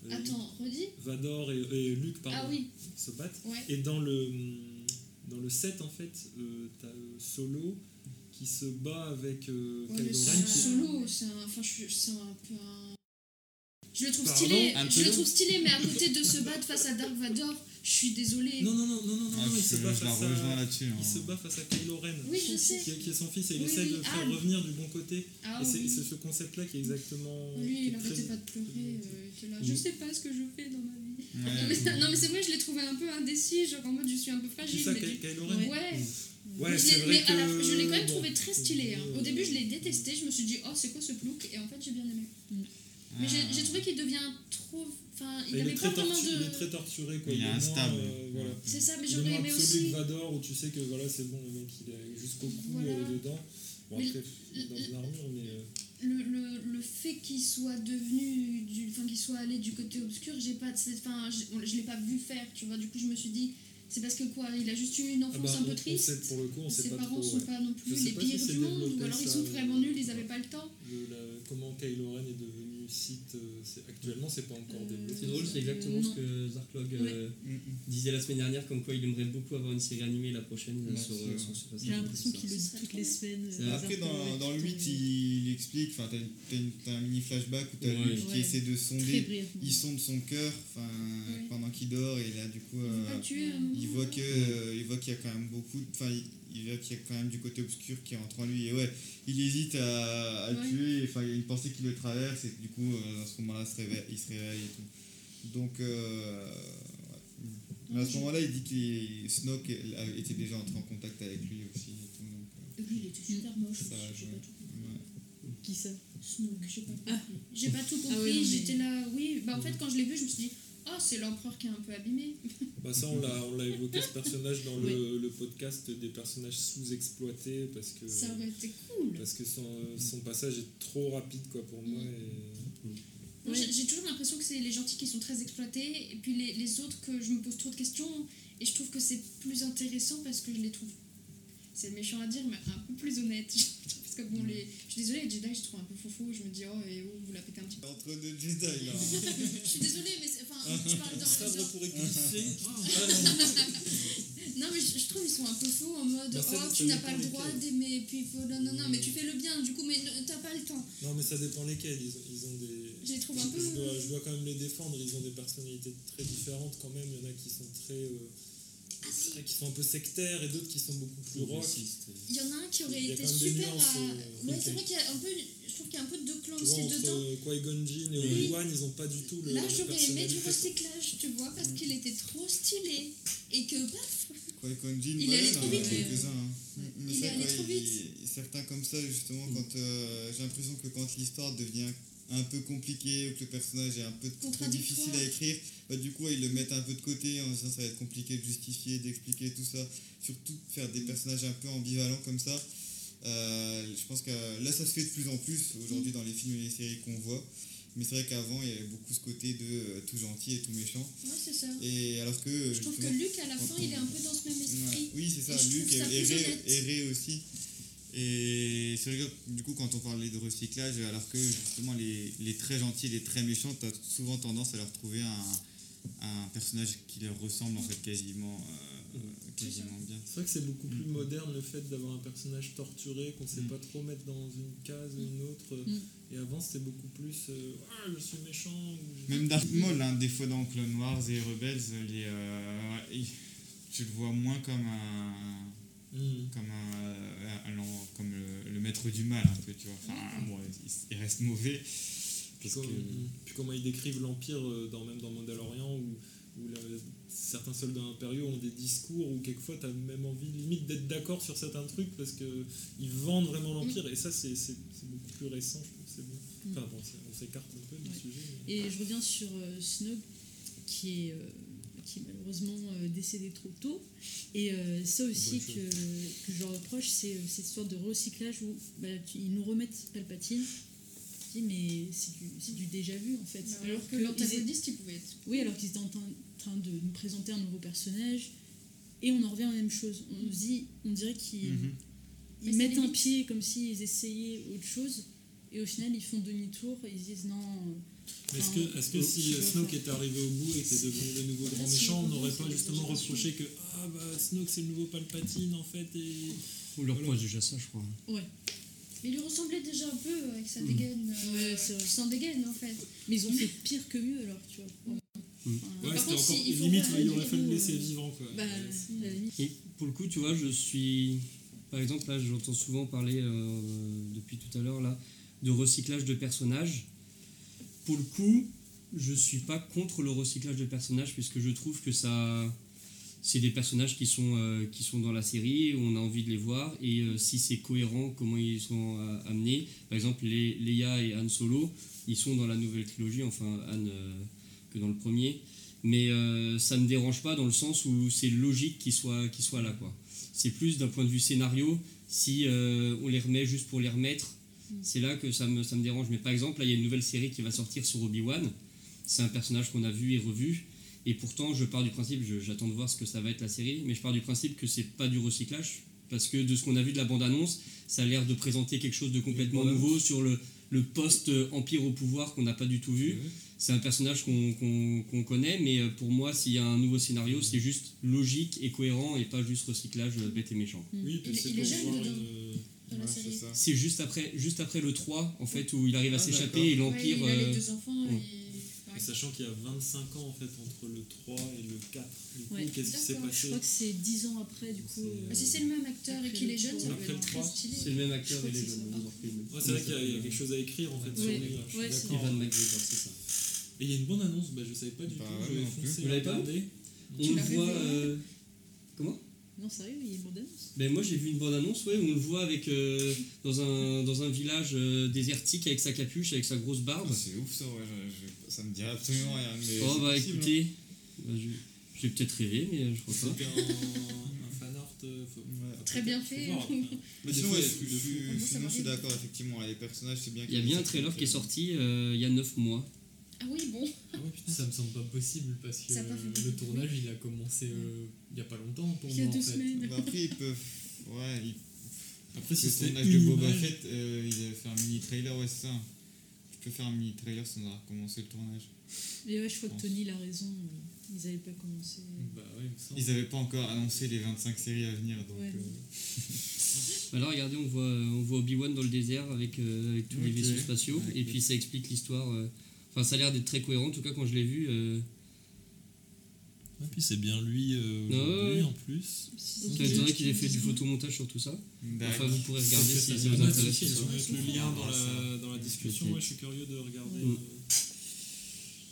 Euh, Attends, redis Vador et, et Luke pardon, Ah oui, se battent. ouais. Et dans le, dans le 7, en fait, euh, t'as euh, Solo qui se bat avec euh, Ouais, Kylo Ren. solo, c'est un, enfin, je- c'est un peu un. Je le trouve Pardon, stylé, je le trouve stylé, mais à côté de se battre face à Dark Vador, je suis désolée. Non, non, non, non, non, non, Ah, non, il se bat face à... là-dessus. hein. Il se bat face à Kylo Ren. Oui, je sais. Qui, qui est son fils et il Oui, essaie oui, de le faire ah. revenir du bon côté. Ah et c'est oui. ce concept-là qui est exactement. Lui, il très- arrêtait pas de pleurer, euh, il là. Oui. Je sais pas ce que je fais dans ma vie. Ouais. Non, mais, c'est- non, mais c'est vrai, je l'ai trouvé un peu indécis, genre en mode je suis un peu C'est fragile. ça, mais Kylo Ren Ouais. Ouais, Mais je c'est l'ai- vrai mais à la- que- je l'ai quand même bon, trouvé très stylé. hein. Au début, je l'ai détesté, je me suis dit, oh, c'est quoi ce plouc? Et en fait, j'ai bien aimé. Mais j'ai Ah. j'ai trouvé qu'il devient trop. Enfin, il il, avait est pas vraiment tortu- il est de. très torturé, quoi. Il est instable. euh, voilà. C'est ça, mais j'aurais aimé aussi. que Vador où tu sais que voilà, c'est bon, le mec il est jusqu'au cou Voilà. euh, dedans. Bon, Mais après, il est dans le- une armure, mais. Le, le, le fait qu'il soit devenu. Du, enfin, qu'il soit allé du côté obscur, j'ai pas. Enfin, je, l'ai pas vu faire, tu vois. Du coup, je me suis dit, c'est parce que quoi Il a juste eu une ah enfance bah, un peu triste. sait- pour le coup, on sait Ses pas parents trop. sont ouais. pas non plus les si pires du monde, ou alors ils sont vraiment nuls, ils avaient pas le temps. Le- la- comment Kylo Ren est devenu Sith, euh, c'est- actuellement, c'est pas encore Euh, développé. C'est drôle, c'est exactement ce que Zarklog euh, Mm, mm. disait la semaine dernière, comme quoi il aimerait beaucoup avoir une série animée la prochaine euh, Ouais, sur, c'est euh, vrai. sur ce passage. J'ai l'impression qu'il le dit toutes les semaines. Euh. Après, dans, dans le tout 8, est il, il explique, enfin, t'as, t'as une- t'as un mini flashback où t'as Ouais. Luke qui Ouais. essaie de sonder, il sonde son cœur, enfin, Ouais. pendant qu'il dort, et là, du coup, Il euh, voit que, euh, il voit qu'il y a quand même beaucoup, enfin, il, voit qu'il y a quand même du côté obscur qui entre en lui, et ouais, il hésite à, à le Ouais. tuer, enfin, il y a une pensée qui le traverse, et du coup, euh, à ce moment-là, se réveille- il se réveille et tout. Donc, euh, ouais. Mais à ce moment-là, il dit que Snoke était déjà entré en contact avec lui aussi, et tout, donc, euh, Et puis il était super moche. Ça, ouais. compris. Qui ça? Snoke, j'ai pas Ah. compris. J'ai pas tout compris, Ah mais- j'étais là, oui. Bah en fait, quand je l'ai vu, je me suis dit, oh, c'est l'empereur qui est un peu abîmé. Bah ça, on l'a, on l'a évoqué ce personnage dans le, le podcast des personnages sous-exploités parce que, Ça aurait été cool. parce que son, son passage est trop rapide quoi, pour moi. Et... Moi, Ouais. j'ai- toujours l'impression que c'est les gentils qui sont très exploités, et puis les, les autres que je me pose trop de questions, et je trouve que c'est plus intéressant parce que je les trouve, c'est méchant à dire, mais un peu plus honnêtes. *laughs* que bon, les, je suis désolée, les Jedi, je trouve un peu faux je me dis, oh, et oh, vous la pétez un petit peu. Entre deux Jedi là. *laughs* je suis désolée, mais c'est- enfin, je parle dans, Sabre dans- pour éclisser. *laughs* Non, mais je, je trouve ils sont un peu faux en mode, Bah, oh, tu n'as pas le droit d'aimer, puis. Non, non, non, mais tu fais le bien, du coup, mais ne- t'as pas le temps. Non, mais ça dépend lesquels. Ils ont, ils ont des. Je les trouve je, un peu- je dois, je dois quand même les défendre. Ils ont des personnalités très différentes quand même. Il y en a qui sont très. euh, qui sont un peu sectaires et d'autres qui sont beaucoup plus rock. Il y en a un qui aurait Il y a été quand super à. euh, Ouais, c'est vrai qu'il y a un peu. Je trouve qu'il y a un peu de Tu vois, clancy entre dedans. euh, Qui-Gon Jinn et Oui. Obi-Wan, ils ont pas du tout le. Là, j'aurais aimé du recyclage, tu vois, parce qu'il était trop stylé. Et que, paf, Qui-Gon Jinn, Il ouais, allait il y en trop a vite, lui. quelques-uns, hein. Mais Il allé ouais, trop vite. Certains comme ça, justement, quand euh, j'ai l'impression que quand l'histoire devient un peu compliquée ou que le personnage est un peu trop difficile à écrire, bah, du coup, ils le mettent un peu de côté en disant ça va être compliqué de justifier, d'expliquer tout ça. Surtout faire des personnages un peu ambivalents comme ça. Euh, je pense que là, ça se fait de plus en plus aujourd'hui dans les films et les séries qu'on voit. Mais c'est vrai qu'avant, il y avait beaucoup ce côté de euh, tout gentil et tout méchant. ouais, c'est ça. Et alors que. Je trouve que Luc, à la fin, on- il est un peu dans ce même Ouais. esprit. Oui, c'est ça, Et Luc ça Ré aussi. Et c'est vrai que du coup, quand on parlait de recyclage, alors que justement les, les très gentils et les très méchants, tu as souvent tendance à leur trouver un, un personnage qui leur ressemble en fait quasiment. euh, quasiment bien. C'est vrai que c'est beaucoup plus moderne le fait d'avoir un personnage torturé qu'on sait Mm. pas trop mettre dans une case ou une autre. Mm. Et avant c'était beaucoup plus euh, ah je suis méchant. ou je- Même Dark Maul, hein, des fois dans Clone Wars et Rebels, euh, il- tu le vois moins comme un. Mm. Comme, un, euh, un- un- comme le, le maître du mal, un peu, tu vois. Enfin, bon, il, il reste mauvais. Puis, comme- que- puis comment ils décrivent l'Empire, euh, dans, même dans Mandalorian, où, où la- certains soldats impériaux ont des discours où quelquefois tu as même envie limite d'être d'accord sur certains trucs parce qu'ils vendent vraiment l'Empire. Et ça, c'est c'est- c'est beaucoup plus récent, je trouve que c'est bon. Enfin bon, c'est- on s'écarte un peu du Ouais. sujet. mais- Et je reviens sur euh, Snoke, qui est, euh, qui est malheureusement euh, décédé trop tôt. Et euh, ça aussi que, que je leur reproche, c'est euh, cette histoire de recyclage où bah, tu- ils nous remettent Palpatine. Mais c'est du, déjà vu en fait. Alors que ils- l'antagoniste, il pouvait être. Oui, alors qu'ils étaient en train, de nous présenter un nouveau personnage. Et on en revient à la même chose. On, se dit, on dirait qu'ils c'est mettent un pied comme s'ils essayaient autre chose. Et au final, ils font demi-tour et ils se disent non. Est-ce que, est-ce que si Snoke était arrivé au bout et était devenu le nouveau grand méchant, on n'aurait pas justement reproché que ah bah Snoke c'est le nouveau Palpatine en fait et On leur reproche déjà ça, je crois. Ouais. Mais il lui ressemblait déjà un peu avec sa Mm. dégaine. euh, Ouais, sans dégaine en fait. Mais ils ont fait pire que mieux alors, tu vois. Mm. Ouais Par c'était encore si- limite il aurait fallu le laisser euh, vivant quoi. bah, Ouais. Et pour le coup, tu vois, je suis. Par exemple, là, j'entends souvent parler, euh, depuis tout à l'heure, là, de recyclage de personnages. Pour le coup, je suis pas contre le recyclage de personnages, puisque je trouve que ça. C'est des personnages qui sont, euh, qui sont dans la série, on a envie de les voir, et euh, si c'est cohérent, comment ils sont euh, amenés. Par exemple, les, Leia et Han Solo, ils sont dans la nouvelle trilogie, enfin, Han que dans le premier. Mais ça ne me dérange pas dans le sens où c'est logique qu'ils soient, qu'ils soient là. quoi. C'est plus d'un point de vue scénario, si on les remet juste pour les remettre, c'est là que ça me, ça me dérange. Mais par exemple, là, il y a une nouvelle série qui va sortir sur Obi-Wan. C'est un personnage qu'on a vu et revu. Et pourtant, je pars du principe, je- j'attends de voir ce que ça va être la série, mais je pars du principe que c'est pas du recyclage. Parce que de ce qu'on a vu de la bande-annonce, ça a l'air de présenter quelque chose de complètement nouveau sur le, le post-empire au pouvoir qu'on n'a pas du tout vu. C'est un personnage qu'on qu'on- qu'on connaît, mais euh, pour moi, s'il y a un nouveau scénario, c'est juste logique et cohérent et pas juste recyclage euh, bête et méchant. Oui, puis Il- c'est il est jeune voir dedans. Ouais, c'est juste après, juste après le 3, en fait, où il arrive à Ah, s'échapper et Ouais, l'Empire. il a les euh, deux enfants ouais. et. Et sachant qu'il y a 25 ans en fait entre le 3 et le 4. Du coup, Ouais. qu'est-ce qui s'est D'accord. Je passé crois que c'est 10 ans après, du coup. C'est- euh, Bah, si c'est le même acteur et Après qu'il le est jeune, ça peut être très stylé. C'est le même acteur et crois les que c'est Ouais, vrai qu'il y, a- il y a quelque chose à écrire en fait sur Ouais. lui. Ouais, c'est ça. Et il y a une bonne annonce, bah, je savais pas du Bah tout, ouais, je vais foncer Vous l'avez pas. On voit. euh, Comment? Non, sérieux, il y a une bande-annonce ben moi j'ai vu une bande annonce ouais, où on le voit avec euh, dans un dans un village euh, désertique avec sa capuche avec sa grosse barbe. C'est ouf ça, ouais, je- je- ça me dirait absolument rien. Mais oh bah possible, écoutez, bah, je- j'ai peut-être rêvé mais euh, je crois pas. C'était un, un fan art. euh, faut- hein. Ouais. Très bien fait. voir. *laughs* Mais sinon, fois, ouais, il y a je- suis bien. d'accord, effectivement, les personnages, c'est bien Il y a bien un trailer qui est sorti euh, il y a 9 mois. Ah oui, bon. Ah putain, ça me semble pas possible parce que fait le tournage il a commencé euh, il y a pas longtemps pour Il y a moi deux en fait. semaines. Bah, après, ils peuvent. Ouais, ils- Après si le tournage de Boba image- Fett, euh, il avait fait un mini trailer, ouais, c'est ça. Tu peux faire un mini trailer sans avoir commencé le tournage. Mais ouais, je crois que Tony il a raison. euh, Ils n'avaient pas commencé. Bah ouais, il me semble. Ils n'avaient pas encore annoncé les 25 séries à venir, donc. Ouais, euh, *laughs* Bah là regardez on voit on voit Obi-Wan dans le désert avec, euh, avec tous les vaisseaux spatiaux Ouais, et puis ça explique l'histoire. Enfin ça a l'air d'être très cohérent en tout cas quand je l'ai vu. euh, Et puis c'est bien lui euh, Ouais, aujourd'hui ouais. en plus. Ça m'étonnerait qu'il ait fait du photomontage sur tout ça. D'accord. Enfin, vous pourrez regarder si ça vous intéresse. soir. vont mettre le lien dans Ah, la, dans la discussion, ouais, je suis curieux de regarder. Mm.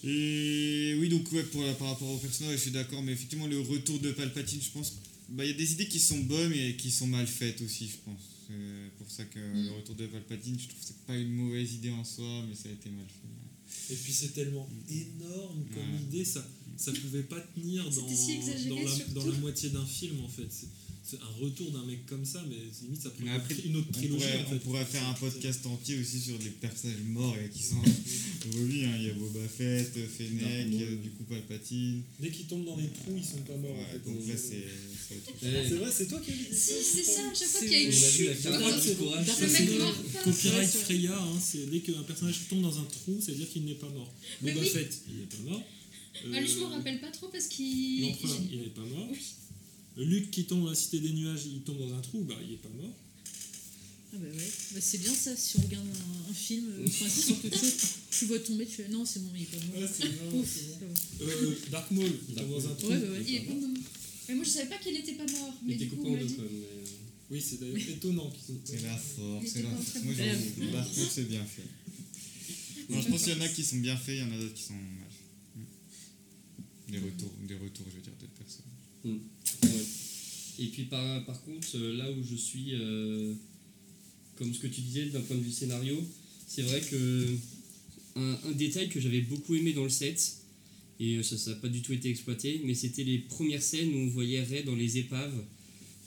euh, Et oui, donc ouais, pour, par rapport au personnage, je suis d'accord, mais effectivement, le retour de Palpatine, je pense, bah, il y a des idées qui sont bonnes et qui sont mal faites aussi, je pense. C'est pour ça que Mm. le retour de Palpatine, je trouve que c'est pas une mauvaise idée en soi, mais ça a été mal fait. Et puis c'est tellement énorme comme Ouais. idée, ça ça pouvait pas tenir dans, si la, dans la moitié d'un film en fait. C'est- C'est un retour d'un mec comme ça, mais limite ça pourrait après, une autre On trilogie pourrait, en on fait. pourrait faire un podcast entier aussi sur des personnages morts et qui sont *laughs* revenus. hein. Il y a Boba Fett, Fennec, a du coup Palpatine. Dès qu'ils tombent dans les trous, ils sont pas morts en Ouais, fait. donc là, c'est ça chose. Eh, C'est vrai, c'est toi qui as dit Si, c'est ça, à chaque fois C'est- qu'il y a une On chute. c'est-. Dark Le Ça, mec c'est mort. Copyright c'est. Freya, hein, c'est dès qu'un personnage tombe dans un trou, ça veut dire qu'il n'est pas mort. Boba. Fett, il n'est pas mort. Bah, lui, je Euh, m'en rappelle pas trop parce qu'il. L'empereur, il n'est pas mort. Luke qui tombe dans la cité des nuages, il tombe dans un trou, bah il est pas mort. Ah bah ouais, bah, c'est bien ça, si on regarde un, un film, euh, enfin, si sur quelque chose, tu vois tomber, tu fais non, c'est bon, il est pas mort. Ouais, c'est bon, c'est. Euh, Dark Maul, il tombe dans un trou. Ouais, bah ouais. Il est pas mort. Mais moi je savais pas qu'il était pas mort. Il Mais était du coup, coupé en deux quand même. euh, Oui, c'est d'ailleurs *laughs* étonnant qu'ils sont. C'est la force, Il c'est était la force. Moi, j'avoue, par contre, c'est bien fait. Non, je pense qu'il y en a qui sont bien faits, il y en a d'autres qui sont mal. Mm. Des retours, des retours, je veux dire, d'autres personnes. Ouais. Et puis par, par contre, euh, là où je suis, euh, comme ce que tu disais d'un point de vue scénario, c'est vrai que un, un détail que j'avais beaucoup aimé dans le set, et ça n'a pas du tout été exploité, mais c'était les premières scènes où on voyait Ray dans les épaves.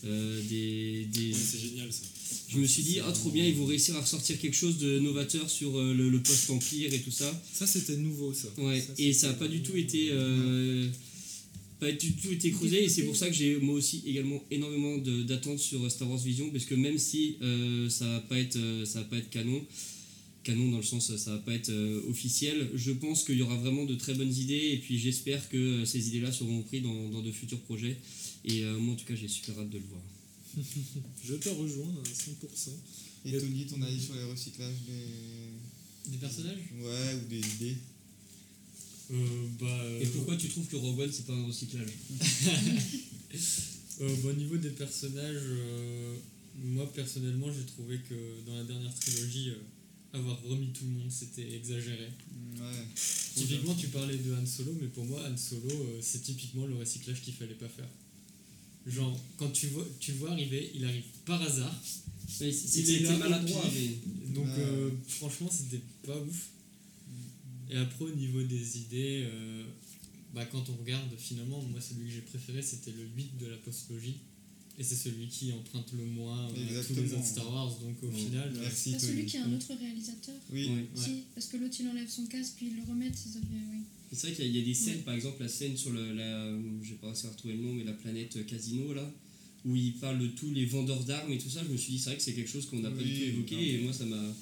euh, des, des- Ouais, c'est génial ça. Je me suis dit, ah trop bien, ils vont réussir à ressortir quelque chose de novateur sur euh, le, le post-empire et tout ça. Ça c'était nouveau ça. Ouais, Ça, et ça n'a pas du tout été, euh, pas du tout été creusé, et c'est pour ça que j'ai moi aussi également énormément de- d'attentes sur Star Wars Vision, parce que même si euh, ça va pas être, euh, ça va pas être canon, canon dans le sens ça va pas être euh, officiel, je pense qu'il y aura vraiment de très bonnes idées, et puis j'espère que euh, ces idées-là seront prises dans, dans de futurs projets, et euh, moi en tout cas j'ai super hâte de le voir. *laughs* Je te rejoins à 100%. Et Tony, ton avis sur les recyclages des. Des personnages? Ouais, ou des idées euh, bah, Et pourquoi tu trouves que Rogue One c'est pas un recyclage *laughs* Euh, bah, au niveau des personnages, euh, moi personnellement j'ai trouvé que dans la dernière trilogie, euh, avoir remis tout le monde c'était exagéré. Ouais. Typiquement tu parlais de Han Solo, mais pour moi Han Solo euh, c'est typiquement le recyclage qu'il fallait pas faire. Genre quand tu vois, tu vois arriver, il arrive par hasard. Ouais, c'est- Il est là au maladroit, mais Donc Ouais. euh, franchement c'était pas ouf. Et après au niveau des idées, euh, bah, quand on regarde finalement, moi celui que j'ai préféré c'était le 8 de la postlogie. Et c'est celui qui emprunte le moins euh, tous les autres Star Wars. Donc au final, euh, Merci Pas celui qui a un autre réalisateur. Oui, Ouais. Si, parce que l'autre il enlève son casque puis il le remet. Oui. C'est vrai qu'il y, a- il y a des scènes, Ouais. par exemple la scène sur le, la, je vais pas réussir à retrouver le nom, mais la planète Casino là, où il parle de tous les vendeurs d'armes et tout ça. Je me suis dit c'est vrai que c'est quelque chose qu'on n'a pas du tout évoqué non. et moi ça m'a,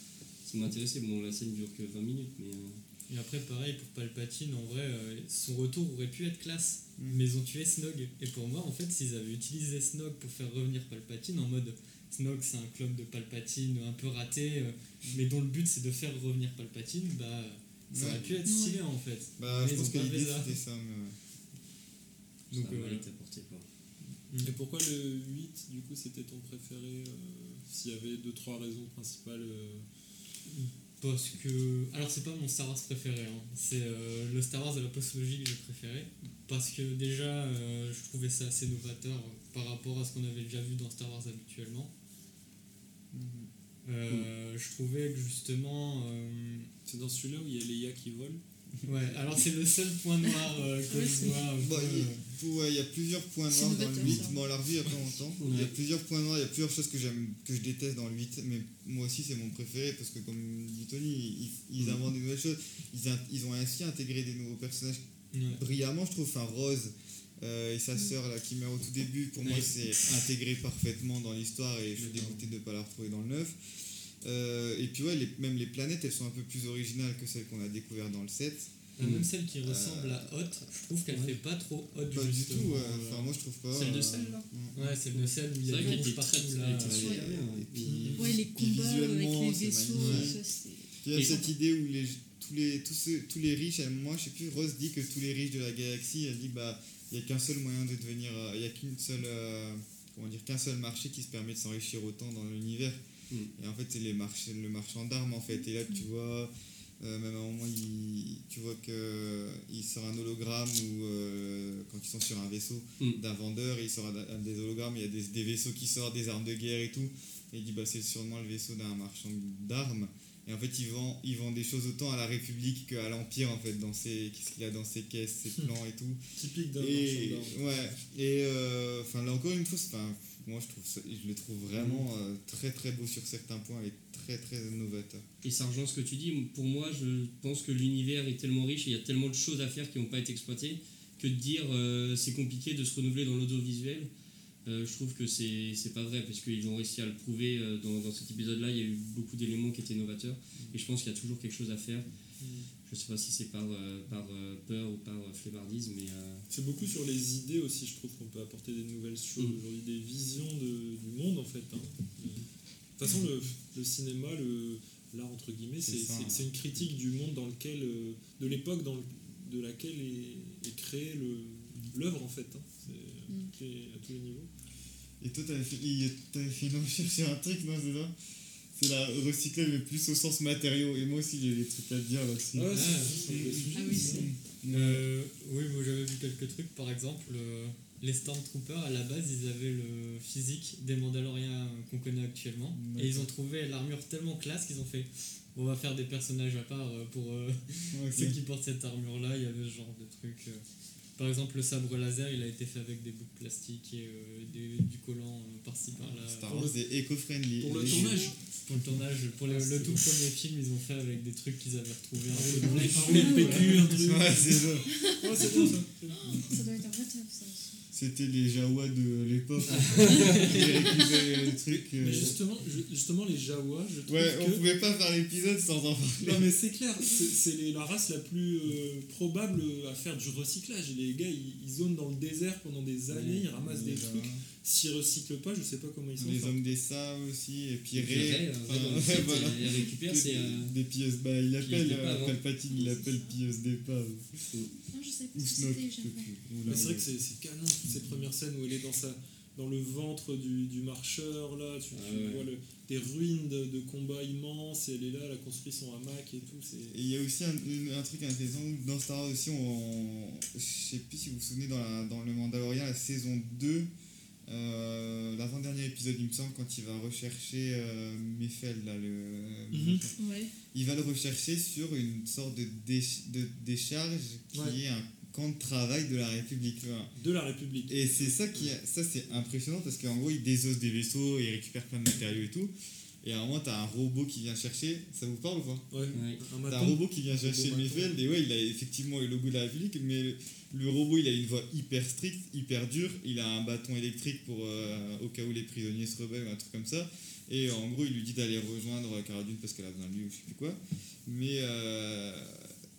ça m'a intéressé. Bon la scène dure que 20 minutes, mais euh, Et après, pareil pour Palpatine, en vrai, euh, son retour aurait pu être classe, Mm. mais ils ont tué Snog. Et pour moi, en fait, s'ils avaient utilisé Snog pour faire revenir Palpatine, en mode Snog, c'est un clone de Palpatine un peu raté, euh, mais dont le but c'est de faire revenir Palpatine, bah ça Ouais. aurait pu être stylé en fait. Bah, Mais je pense que pas l'idée c'était ça, mais ouais. Donc, ça euh, été apporté quoi. Et pourquoi le 8 du coup c'était ton préféré euh, S'il y avait deux trois raisons principales. euh, Parce que. Alors, c'est pas mon Star Wars préféré, hein. c'est euh, le Star Wars de la postlogie que j'ai préféré. Parce que déjà, euh, je trouvais ça assez novateur euh, par rapport à ce qu'on avait déjà vu dans Star Wars habituellement. Euh, Je trouvais que justement. euh, C'est dans celui-là où il y a Leia qui vole. *laughs* Ouais, alors c'est le seul point noir euh, que Ouais, je vois. Bon, il, euh, ouais, il y a plusieurs points noirs dans le 8. ça. Bon, on l'a revu il y a pas longtemps. Il y a plusieurs points noirs, il y a plusieurs choses que j'aime, que je déteste dans le 8. Mais moi aussi, c'est mon préféré parce que, comme dit Tony, ils, ils inventent des nouvelles choses. Ils, in- ils ont ainsi intégré des nouveaux personnages ouais. brillamment, je trouve. Enfin, Rose euh, et sa sœur là, qui meurt au tout début, pour moi, c'est intégré parfaitement dans l'histoire et je suis dégoûté de ne pas la retrouver dans le 9. Euh, et puis, ouais, les- même les planètes, elles sont un peu plus originales que celles qu'on a découvertes dans le 7. Ah, Même celle qui ressemble à Hot, je trouve qu'elle fait pas trop Hot Pas du tout, euh, enfin, moi je trouve pas. Celle de euh, celle, là. Ouais, celle de celle où il y C'est a des partout là. euh, Et puis, Ouais, les combats avec visuellement, les c'est vaisseaux, magnifique. ça. Puis il y a Et- cette idée où les, tous, les, tous, ceux, tous les riches, elle- moi je sais plus, Rose dit que tous les riches de la galaxie, elle dit bah il n'y a qu'un seul moyen de devenir, euh, il y a qu'une seule, euh, comment dire, qu'un seul marché qui se permet de s'enrichir autant dans l'univers. Et en fait c'est les marchés, le marchand d'armes en fait. Et là tu vois, euh, même à un moment il, tu vois que il sort un hologramme ou euh, quand ils sont sur un vaisseau Mm. d'un vendeur, il sort un, un des hologrammes, il y a des, des vaisseaux qui sortent, des armes de guerre et tout. Et il dit bah c'est sûrement le vaisseau d'un marchand d'armes. Et en fait, il vend, il vend des choses autant à la République qu'à l'Empire, en fait, dans ses, qu'est-ce qu'il a dans ses caisses, ses *laughs* plans et tout. Typique d'un marchand d'armes. ouais, et euh, là encore une fois, moi je, trouve ça- je le trouve vraiment euh, très très beau sur certains points et très très novateur. Et ça rejoint ce que tu dis. Pour moi, je pense que l'univers est tellement riche et il y a tellement de choses à faire qui n'ont pas été exploitées que de dire euh, c'est compliqué de se renouveler dans l'audiovisuel. euh, je trouve que c'est c'est pas vrai parce qu'ils ont réussi à le prouver euh, dans, dans cet épisode-là. Il y a eu beaucoup d'éléments qui étaient novateurs et je pense qu'il y a toujours quelque chose à faire. Je sais pas si c'est par, euh, par euh, peur ou par euh, flemmardise, mais euh, C'est beaucoup sur les idées aussi, je trouve qu'on peut apporter des nouvelles choses Mm. aujourd'hui, des visions de- du monde en fait. hein. De toute façon, le, le cinéma, le, l'art entre guillemets, c'est, C'est ça, c'est- hein. c'est une critique du monde dans lequel, de l'époque dans le- de laquelle est, est créée le, l'œuvre en fait. hein. C'est à, Mm. tous les, à tous les niveaux. Et toi, t'avais fait, t'avais fait une recherche sur un truc, non, c'est ça? C'est la recyclage, mais plus au sens matériaux. Et moi aussi, j'ai des trucs à dire là-dessus. Ah, oui, Euh, oui, moi j'avais vu quelques trucs. Par exemple, euh, les Stormtroopers, à la base, ils avaient le physique des Mandaloriens qu'on connaît actuellement. Et ils ont trouvé l'armure tellement classe qu'ils ont fait on va faire des personnages à part euh, pour euh, *laughs* ceux qui portent cette armure-là. Il y avait ce genre de truc. Par exemple, le sabre laser, il a été fait avec des bouts de plastique et euh, des- du collant euh, par-ci par-là. Star Wars est éco-friendly. Pour le tournage Pour le tournage, pour le, Ah, tout premier film, ils ont fait avec des trucs qu'ils avaient retrouvés un Ah, peu dans les ah, PQ, un truc. Ouais, c'est ça. Ouais, c'est bien ça. Ça doit être un vrai taf, ça aussi. C'était les Jawa de l'époque. *laughs* Ils récupéraient les trucs. euh, Mais justement, ju- justement, les Jawa, je trouve Ouais, on que... pouvait pas faire l'épisode sans en parler. Non mais c'est clair, c'est la race la plus euh, probable à faire du recyclage. Les gars, ils, ils zonent dans le désert pendant des années, ils ramassent des trucs. S'ils recyclent pas, je sais pas comment ils sont. Les hommes des sables aussi, et puis. Ray, euh, elle *laughs* récupère, Des- c'est, euh, Des pilleuse, bah il appelle euh. Palpatine, il appelle pilleuse d'épave. Non, je sais pas Ou ce que c'était, mais c'est vrai que c'est canon, toutes ces premières scènes où elle est dans, sa, dans le ventre du, du marcheur, là, tu, Ah tu ouais. vois le- des ruines de, de combats immenses, et elle est là, elle a construit son hamac et tout. c'est Et il y a aussi un, truc intéressant dans Star Wars aussi, on, je sais plus si vous vous souvenez dans, la- dans le Mandalorian, la saison 2, euh, l'avant-dernier épisode il me semble, quand il va rechercher euh, là, le, Mhm. Ouais. il va le rechercher sur une sorte de, déch- de décharge qui Ouais. est un camp de travail de la République. De la République. Et c'est ça qui est- ça c'est impressionnant parce qu'en gros il désosse des vaisseaux, il récupère plein de matériaux et tout. Et à un moment t'as un robot qui vient chercher, ça vous parle ou pas? Ouais, T'as un robot qui vient chercher. Mefeld et ouais il a effectivement le logo de la République mais le, robot il a une voix hyper stricte, hyper dure, il a un bâton électrique pour euh, au cas où les prisonniers se rebellent ou un truc comme ça. Et en gros il lui dit d'aller rejoindre Cara Dune parce qu'elle a besoin de lui ou je sais plus quoi. Mais euh,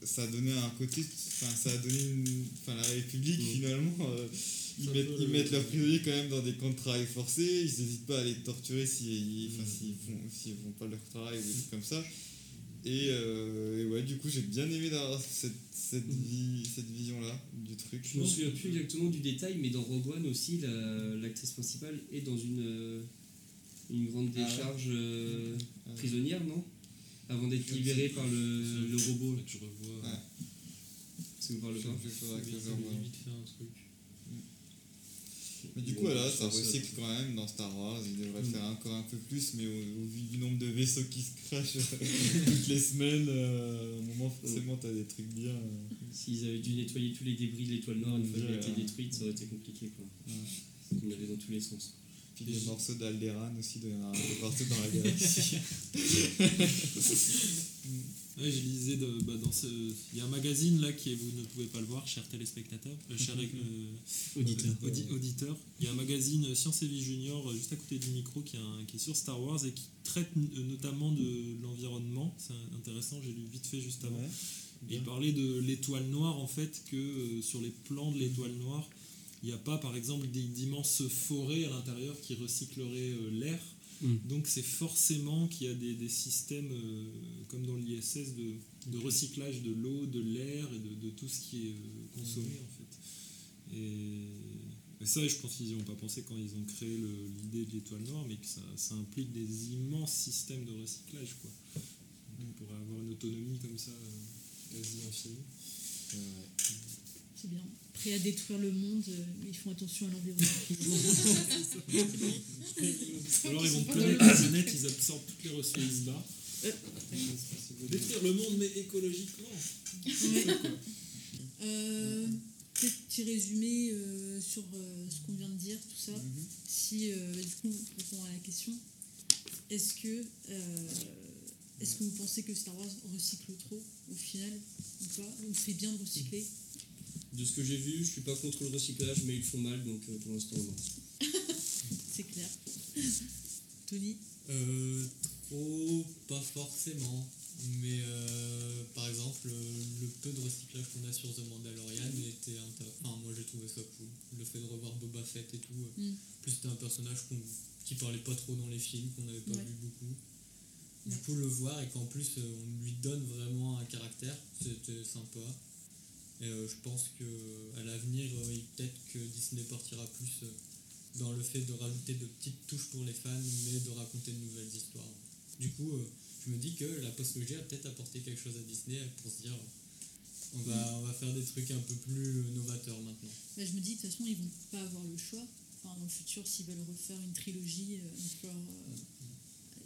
ça a donné un côté, enfin ça a donné une, enfin la République Mm. finalement. euh, ils mettent, ils leurs prisonniers quand même dans des camps de travail forcés, ils n'hésitent pas à les torturer s'ils enfin, Mm. s'ils font, s'ils font pas leur travail ou des trucs comme ça. Et, euh, et ouais, du coup, j'ai bien aimé d'avoir cette, cette, vie, cette vision-là du truc. Je me souviens plus exactement du détail, mais dans Rogue One aussi, la- l'actrice principale est dans une, euh, une grande Ah ouais. décharge euh, Ah. prisonnière, non? Avant d'être libérée par le, le robot. je revois. Ouais. Ça vous parle Je- pas je- faudra que je Vite- revoie. vite fait un truc. Mais du coup, voilà, ça euh, recycle quand même dans Star Wars. Il devrait Mm. faire encore un peu plus, mais au, au vu du nombre de vaisseaux qui se crachent *laughs* toutes les semaines, euh, à un moment, forcément, t'as des trucs bien. euh, S'ils avaient dû nettoyer tous les débris de l'étoile noire une fois qu'elle a été détruite, ça aurait été compliqué. Quoi. Ouais. On allait dans tous les sens. Puis des morceaux d'Alderan aussi, de, de partout dans la *laughs* galaxie. *laughs* Ouais, je lisais de- bah, dans ce. Il y a un magazine là qui est, vous ne pouvez pas le voir, chers téléspectateurs, euh, chers euh, Auditeur. euh, audi-. Il y a un magazine Science et Vie Junior juste à côté du micro qui, est un- qui est sur Star Wars et qui traite notamment de l'environnement. C'est intéressant, j'ai lu vite fait juste avant. Ouais. Il parlait de l'étoile noire en fait, que sur les plans de l'étoile noire, il n'y a pas par exemple d'immenses forêts à l'intérieur qui recycleraient l'air. Mm. Donc c'est forcément qu'il y a des, des systèmes euh, comme dans l'ISS de, de recyclage de l'eau, de l'air et de, de tout ce qui est euh, consommé en fait. Et, et ça, je pense qu'ils n'y ont pas pensé quand ils ont créé l'idée de l'étoile noire, mais que ça, ça implique des immenses systèmes de recyclage. Quoi. On pourrait avoir une autonomie comme ça euh, quasi infinie. C'est bien. Prêt à détruire le monde, euh, mais ils font attention à l'environnement. *laughs* Alors ils vont connaître la planète, ils absorbent toutes les ressources ils se barrent. Euh. Détruire le monde, mais écologiquement. Ouais. Euh, Peut-être petit résumé euh, sur euh, ce qu'on vient de dire, tout ça. Mhm. Si, euh, du coup, on répond à la question, est-ce que, euh, est-ce que vous pensez que Star Wars recycle trop au final ou pas Ou fait bien de recycler? De ce que j'ai vu, je suis pas contre le recyclage, mais ils font mal, donc euh, pour l'instant, non. *laughs* C'est clair. Tony Euh, trop, pas forcément. Mais euh, par exemple, euh, le peu de recyclage qu'on a sur The Mandalorian était intér- Enfin, moi j'ai trouvé ça cool. Le fait de revoir Boba Fett et tout. euh, Mm. Plus c'était un personnage qu'on- qui parlait pas trop dans les films, qu'on n'avait pas Ouais. vu beaucoup. Du Ouais. coup, le voir et qu'en plus on lui donne vraiment un caractère, c'était sympa. Et euh, je pense que à l'avenir, euh, il- peut-être que Disney partira plus euh, dans le fait de rajouter de petites touches pour les fans, mais de raconter de nouvelles histoires. Du coup, euh, je me dis que la postlogie a peut-être apporté quelque chose à Disney pour se dire on va, on va faire des trucs un peu plus novateurs maintenant. Bah, je me dis, de toute façon, ils vont pas avoir le choix. Enfin, dans le futur, s'ils veulent refaire une trilogie, euh, falloir, euh,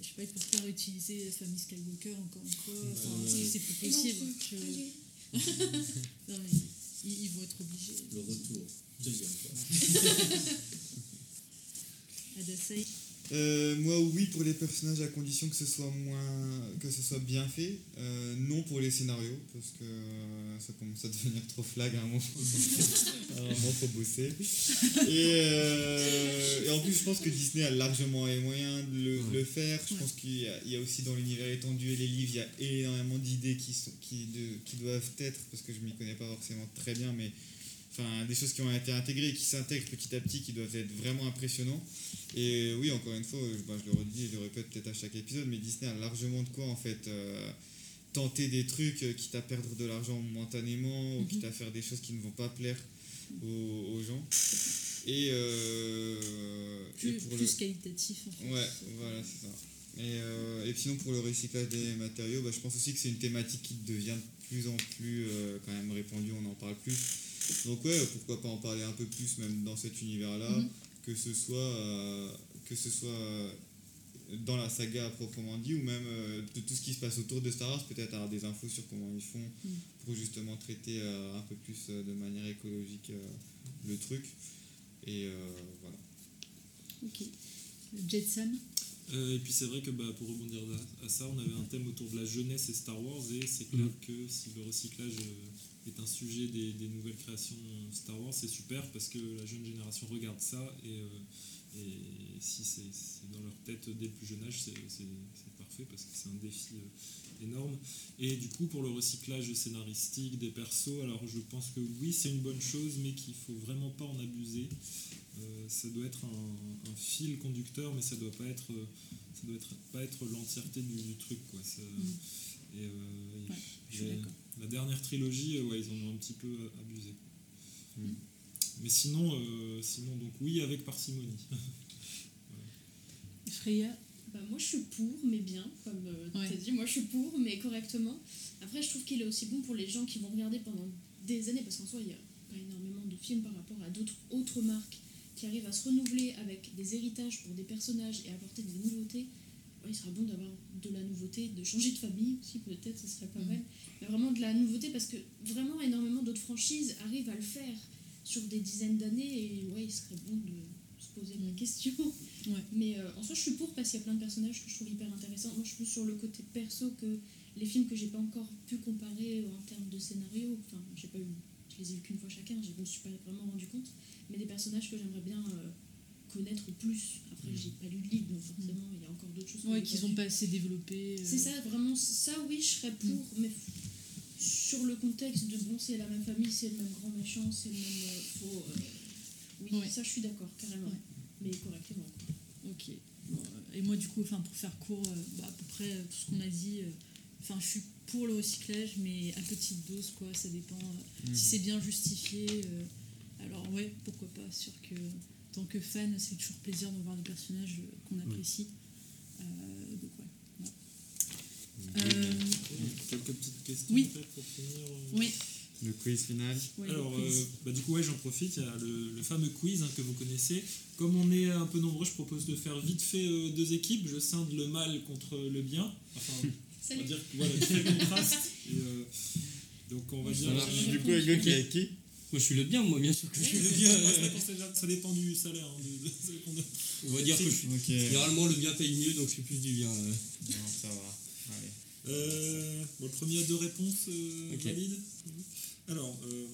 je sais pas, ils peuvent pas réutiliser la famille Skywalker encore une fois. Enfin, Bah, c'est- ouais. c'est plus possible. Je-. Non, mais ils, ils vont être obligés. Le retour. Deuxième fois. *laughs* Euh, moi oui pour les personnages à condition que ce soit moins que ce soit bien fait. Euh, non pour les scénarios parce que euh, ça commence à devenir trop flag à un moment *laughs* faut bosser. Et, et en plus je pense que Disney a largement les moyens de le, faire. Je Ouais. pense qu'il y, a- il y a aussi dans l'univers étendu et les livres il y a énormément d'idées qui sont qui, de- qui doivent être parce que je m'y connais pas forcément très bien mais enfin des choses qui ont été intégrées qui s'intègrent petit à petit qui doivent être vraiment impressionnants et oui, encore une fois, euh, bah, je le redis je le répète peut-être à chaque épisode, mais Disney a largement de quoi en fait euh, tenter des trucs, euh, quitte à perdre de l'argent momentanément, ou quitte à faire des choses qui ne vont pas plaire aux, aux gens. Et, euh, et Plus, pour plus le- qualitatif. En fait. Ouais, voilà, c'est ça. Et, euh, et sinon, pour le recyclage des matériaux, bah, je pense aussi que c'est une thématique qui devient de plus en plus euh, quand même répandue, on en parle plus. Donc ouais, pourquoi pas en parler un peu plus même dans cet univers-là, Mhm. que ce soit, euh, que ce soit euh, dans la saga à proprement dit, ou même euh, de tout ce qui se passe autour de Star Wars, peut-être avoir des infos sur comment ils font Mhm. pour justement traiter euh, un peu plus euh, de manière écologique euh, le truc. Et euh, voilà. Ok. Jetson? Euh, et puis c'est vrai que bah, pour rebondir à, à ça, on avait un thème autour de la jeunesse et Star Wars, et c'est clair que si le recyclage euh, est un sujet des, des nouvelles créations Star Wars, c'est super parce que la jeune génération regarde ça, et, euh, et si c'est dans leur tête dès le plus jeune âge, c'est parfait parce que c'est un défi euh, énorme. Et du coup, pour le recyclage scénaristique des persos, alors je pense que oui, c'est une bonne chose, mais qu'il faut vraiment pas en abuser. Euh, ça doit être un, un fil conducteur, mais ça doit pas être, ça doit être pas être l'entièreté du, du truc, quoi. Ça- et, et Ouais, je suis la- d'accord. La dernière trilogie, euh, ouais, ils en ont un petit peu euh, abusé. Mm. Mais sinon, euh, sinon, donc oui, avec parcimonie. *laughs* Freya? Bah, moi je suis pour, mais bien, comme euh, Ouais. t'as dit, moi je suis pour, mais correctement. Après, je trouve qu'il est aussi bon pour les gens qui vont regarder pendant des années, parce qu'en soi, il y a pas énormément de films par rapport à d'autres autres marques qui arrivent à se renouveler avec des héritages pour des personnages et apporter des nouveautés. Il sera bon d'avoir de la nouveauté, de changer de famille aussi, peut-être, ce serait pas Mhm. mal. Mais vraiment de la nouveauté, parce que vraiment énormément d'autres franchises arrivent à le faire sur des dizaines d'années, et ouais, il serait bon de se poser la question. Ouais. Mais euh, en soi, je suis pour parce qu'il y a plein de personnages que je trouve hyper intéressants. Moi, je suis plus sur le côté perso que les films que j'ai pas encore pu comparer en termes de scénario. Enfin, j'ai pas eu, je les ai vus qu'une fois chacun, je me suis pas vraiment rendu compte. Mais des personnages que j'aimerais bien euh, connaître plus. Après, j'ai pas lu de livre, donc forcément, il y a encore d'autres choses. Ouais, qu'ils pas ont vues. pas assez développé. euh. C'est ça, vraiment, ça oui, je serais pour, mais sur le contexte de bon, c'est la même famille, c'est le même grand méchant, c'est le même. euh, faut, euh, oui, Ouais. ça je suis d'accord, carrément. Ouais. Mais correctement. quoi. Ok. Bon, euh, et moi, du coup, enfin, pour faire court, euh, bah, à peu près euh, tout ce qu'on a dit, euh, enfin, je suis pour le recyclage, mais à petite dose, quoi. Ça dépend. Si c'est bien justifié, euh, alors ouais, pourquoi pas. Sûr que tant que fan, c'est toujours plaisir de voir des personnages qu'on apprécie. Euh, donc ouais. voilà. Euh, Quelques petites questions Oui. pour finir. euh. oui. Le quiz final. Alors, quiz. euh, bah, du coup, ouais, j'en profite. Il y a le, le fameux quiz hein, que vous connaissez. Comme on est un peu nombreux, je propose de faire vite fait euh, deux équipes. Je scinde le mal contre le bien. Enfin, on *laughs* va dire voilà, très contraste. Et, euh, donc, on va Ça dire. marche. Du coup, qui qui Moi, je suis le bien, moi, bien sûr que je suis Le bien, ça, dépend- du salaire. hein, de- de- de- qu'on a. On va dire que je suis. Généralement, le bien paye mieux, donc je suis plus du bien. euh. Non, ça va. Allez. Euh, bon, le premier a deux réponses euh, valides. Alors, euh,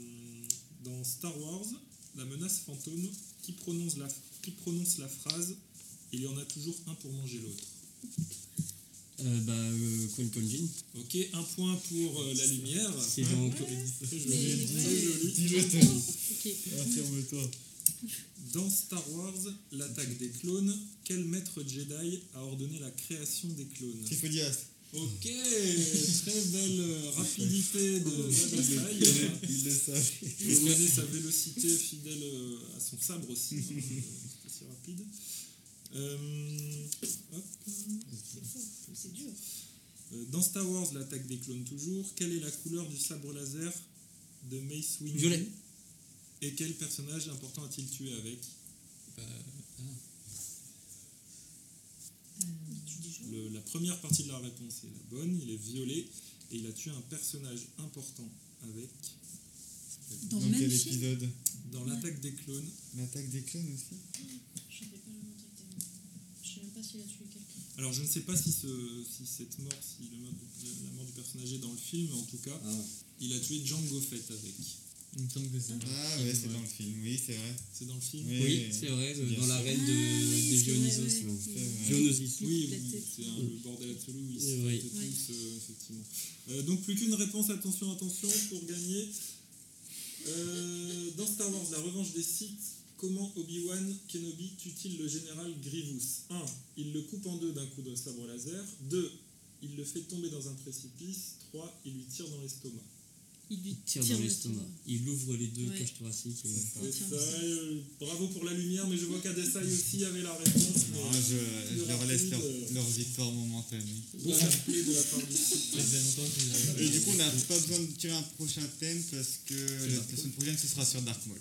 dans Star Wars, la menace fantôme, qui prononce la, qui prononce la phrase Il y en a toujours un pour manger l'autre Euh, bah, euh, Jinn. Ok, un point pour euh, la lumière. C'est Hein dans- Star Wars, l'attaque des clones, quel maître Jedi a ordonné la création des clones Trifodias. Ok, très belle euh, rapidité de Jedi. Il le savait. Il sa vélocité fidèle euh, à son sabre aussi. hein, c'est rapide. Euh. C'est dur. Euh, Dans Star Wars, l'attaque des clones toujours, quelle est la couleur du sabre laser de Mace Windu Violet. Et quel personnage important a-t-il tué avec Bah, ah. Le- La première partie de la réponse est la bonne, il est violet et il a tué un personnage important avec Dans quel épisode? Dans l'attaque des clones. L'attaque des clones aussi? A tué quelqu'un. Alors je ne sais pas si, ce, si cette mort, si le la mort du personnage est dans le film, en tout cas, Ah. il a tué Django Fett avec. Il me semble que c'est. Ah ouais, c'est dans le film, oui, c'est vrai. C'est dans le film Oui, Oui, c'est vrai, de- bien dans sûr. l'arène de, Ah vrai. Dionysos. Oui, La oui, c'est un- le bordel absolu où ils se Oui. tous, euh, effectivement. Euh, donc plus qu'une réponse, attention, attention, pour gagner. Euh, dans Star Wars, la revanche des Sith, comment Obi-Wan Kenobi tue-t-il le général Grievous? 1. Il le coupe en deux d'un coup de sabre laser. 2. Il le fait tomber dans un précipice. 3. Il lui tire dans l'estomac. Il lui Tire dans l'estomac. Il ouvre les deux Ouais. cages thoraciques. et- euh, bravo pour la lumière, mais je vois qu'Adesai aussi avait la réponse. mais Non, je, plus je leur laisse leur, leur victoire momentanée. Bon fair-play de la part du Et coup, on n'a pas besoin de tirer un prochain thème parce que la, semaine prochaine, ce sera sur Dark Maul.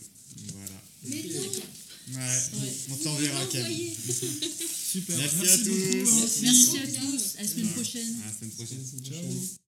Voilà. Mais non Ouais, on t'enverra, Camille. *laughs* Super. Merci, à tous. beaucoup. Merci à tous. À la semaine prochaine. À la semaine prochaine. Ciao.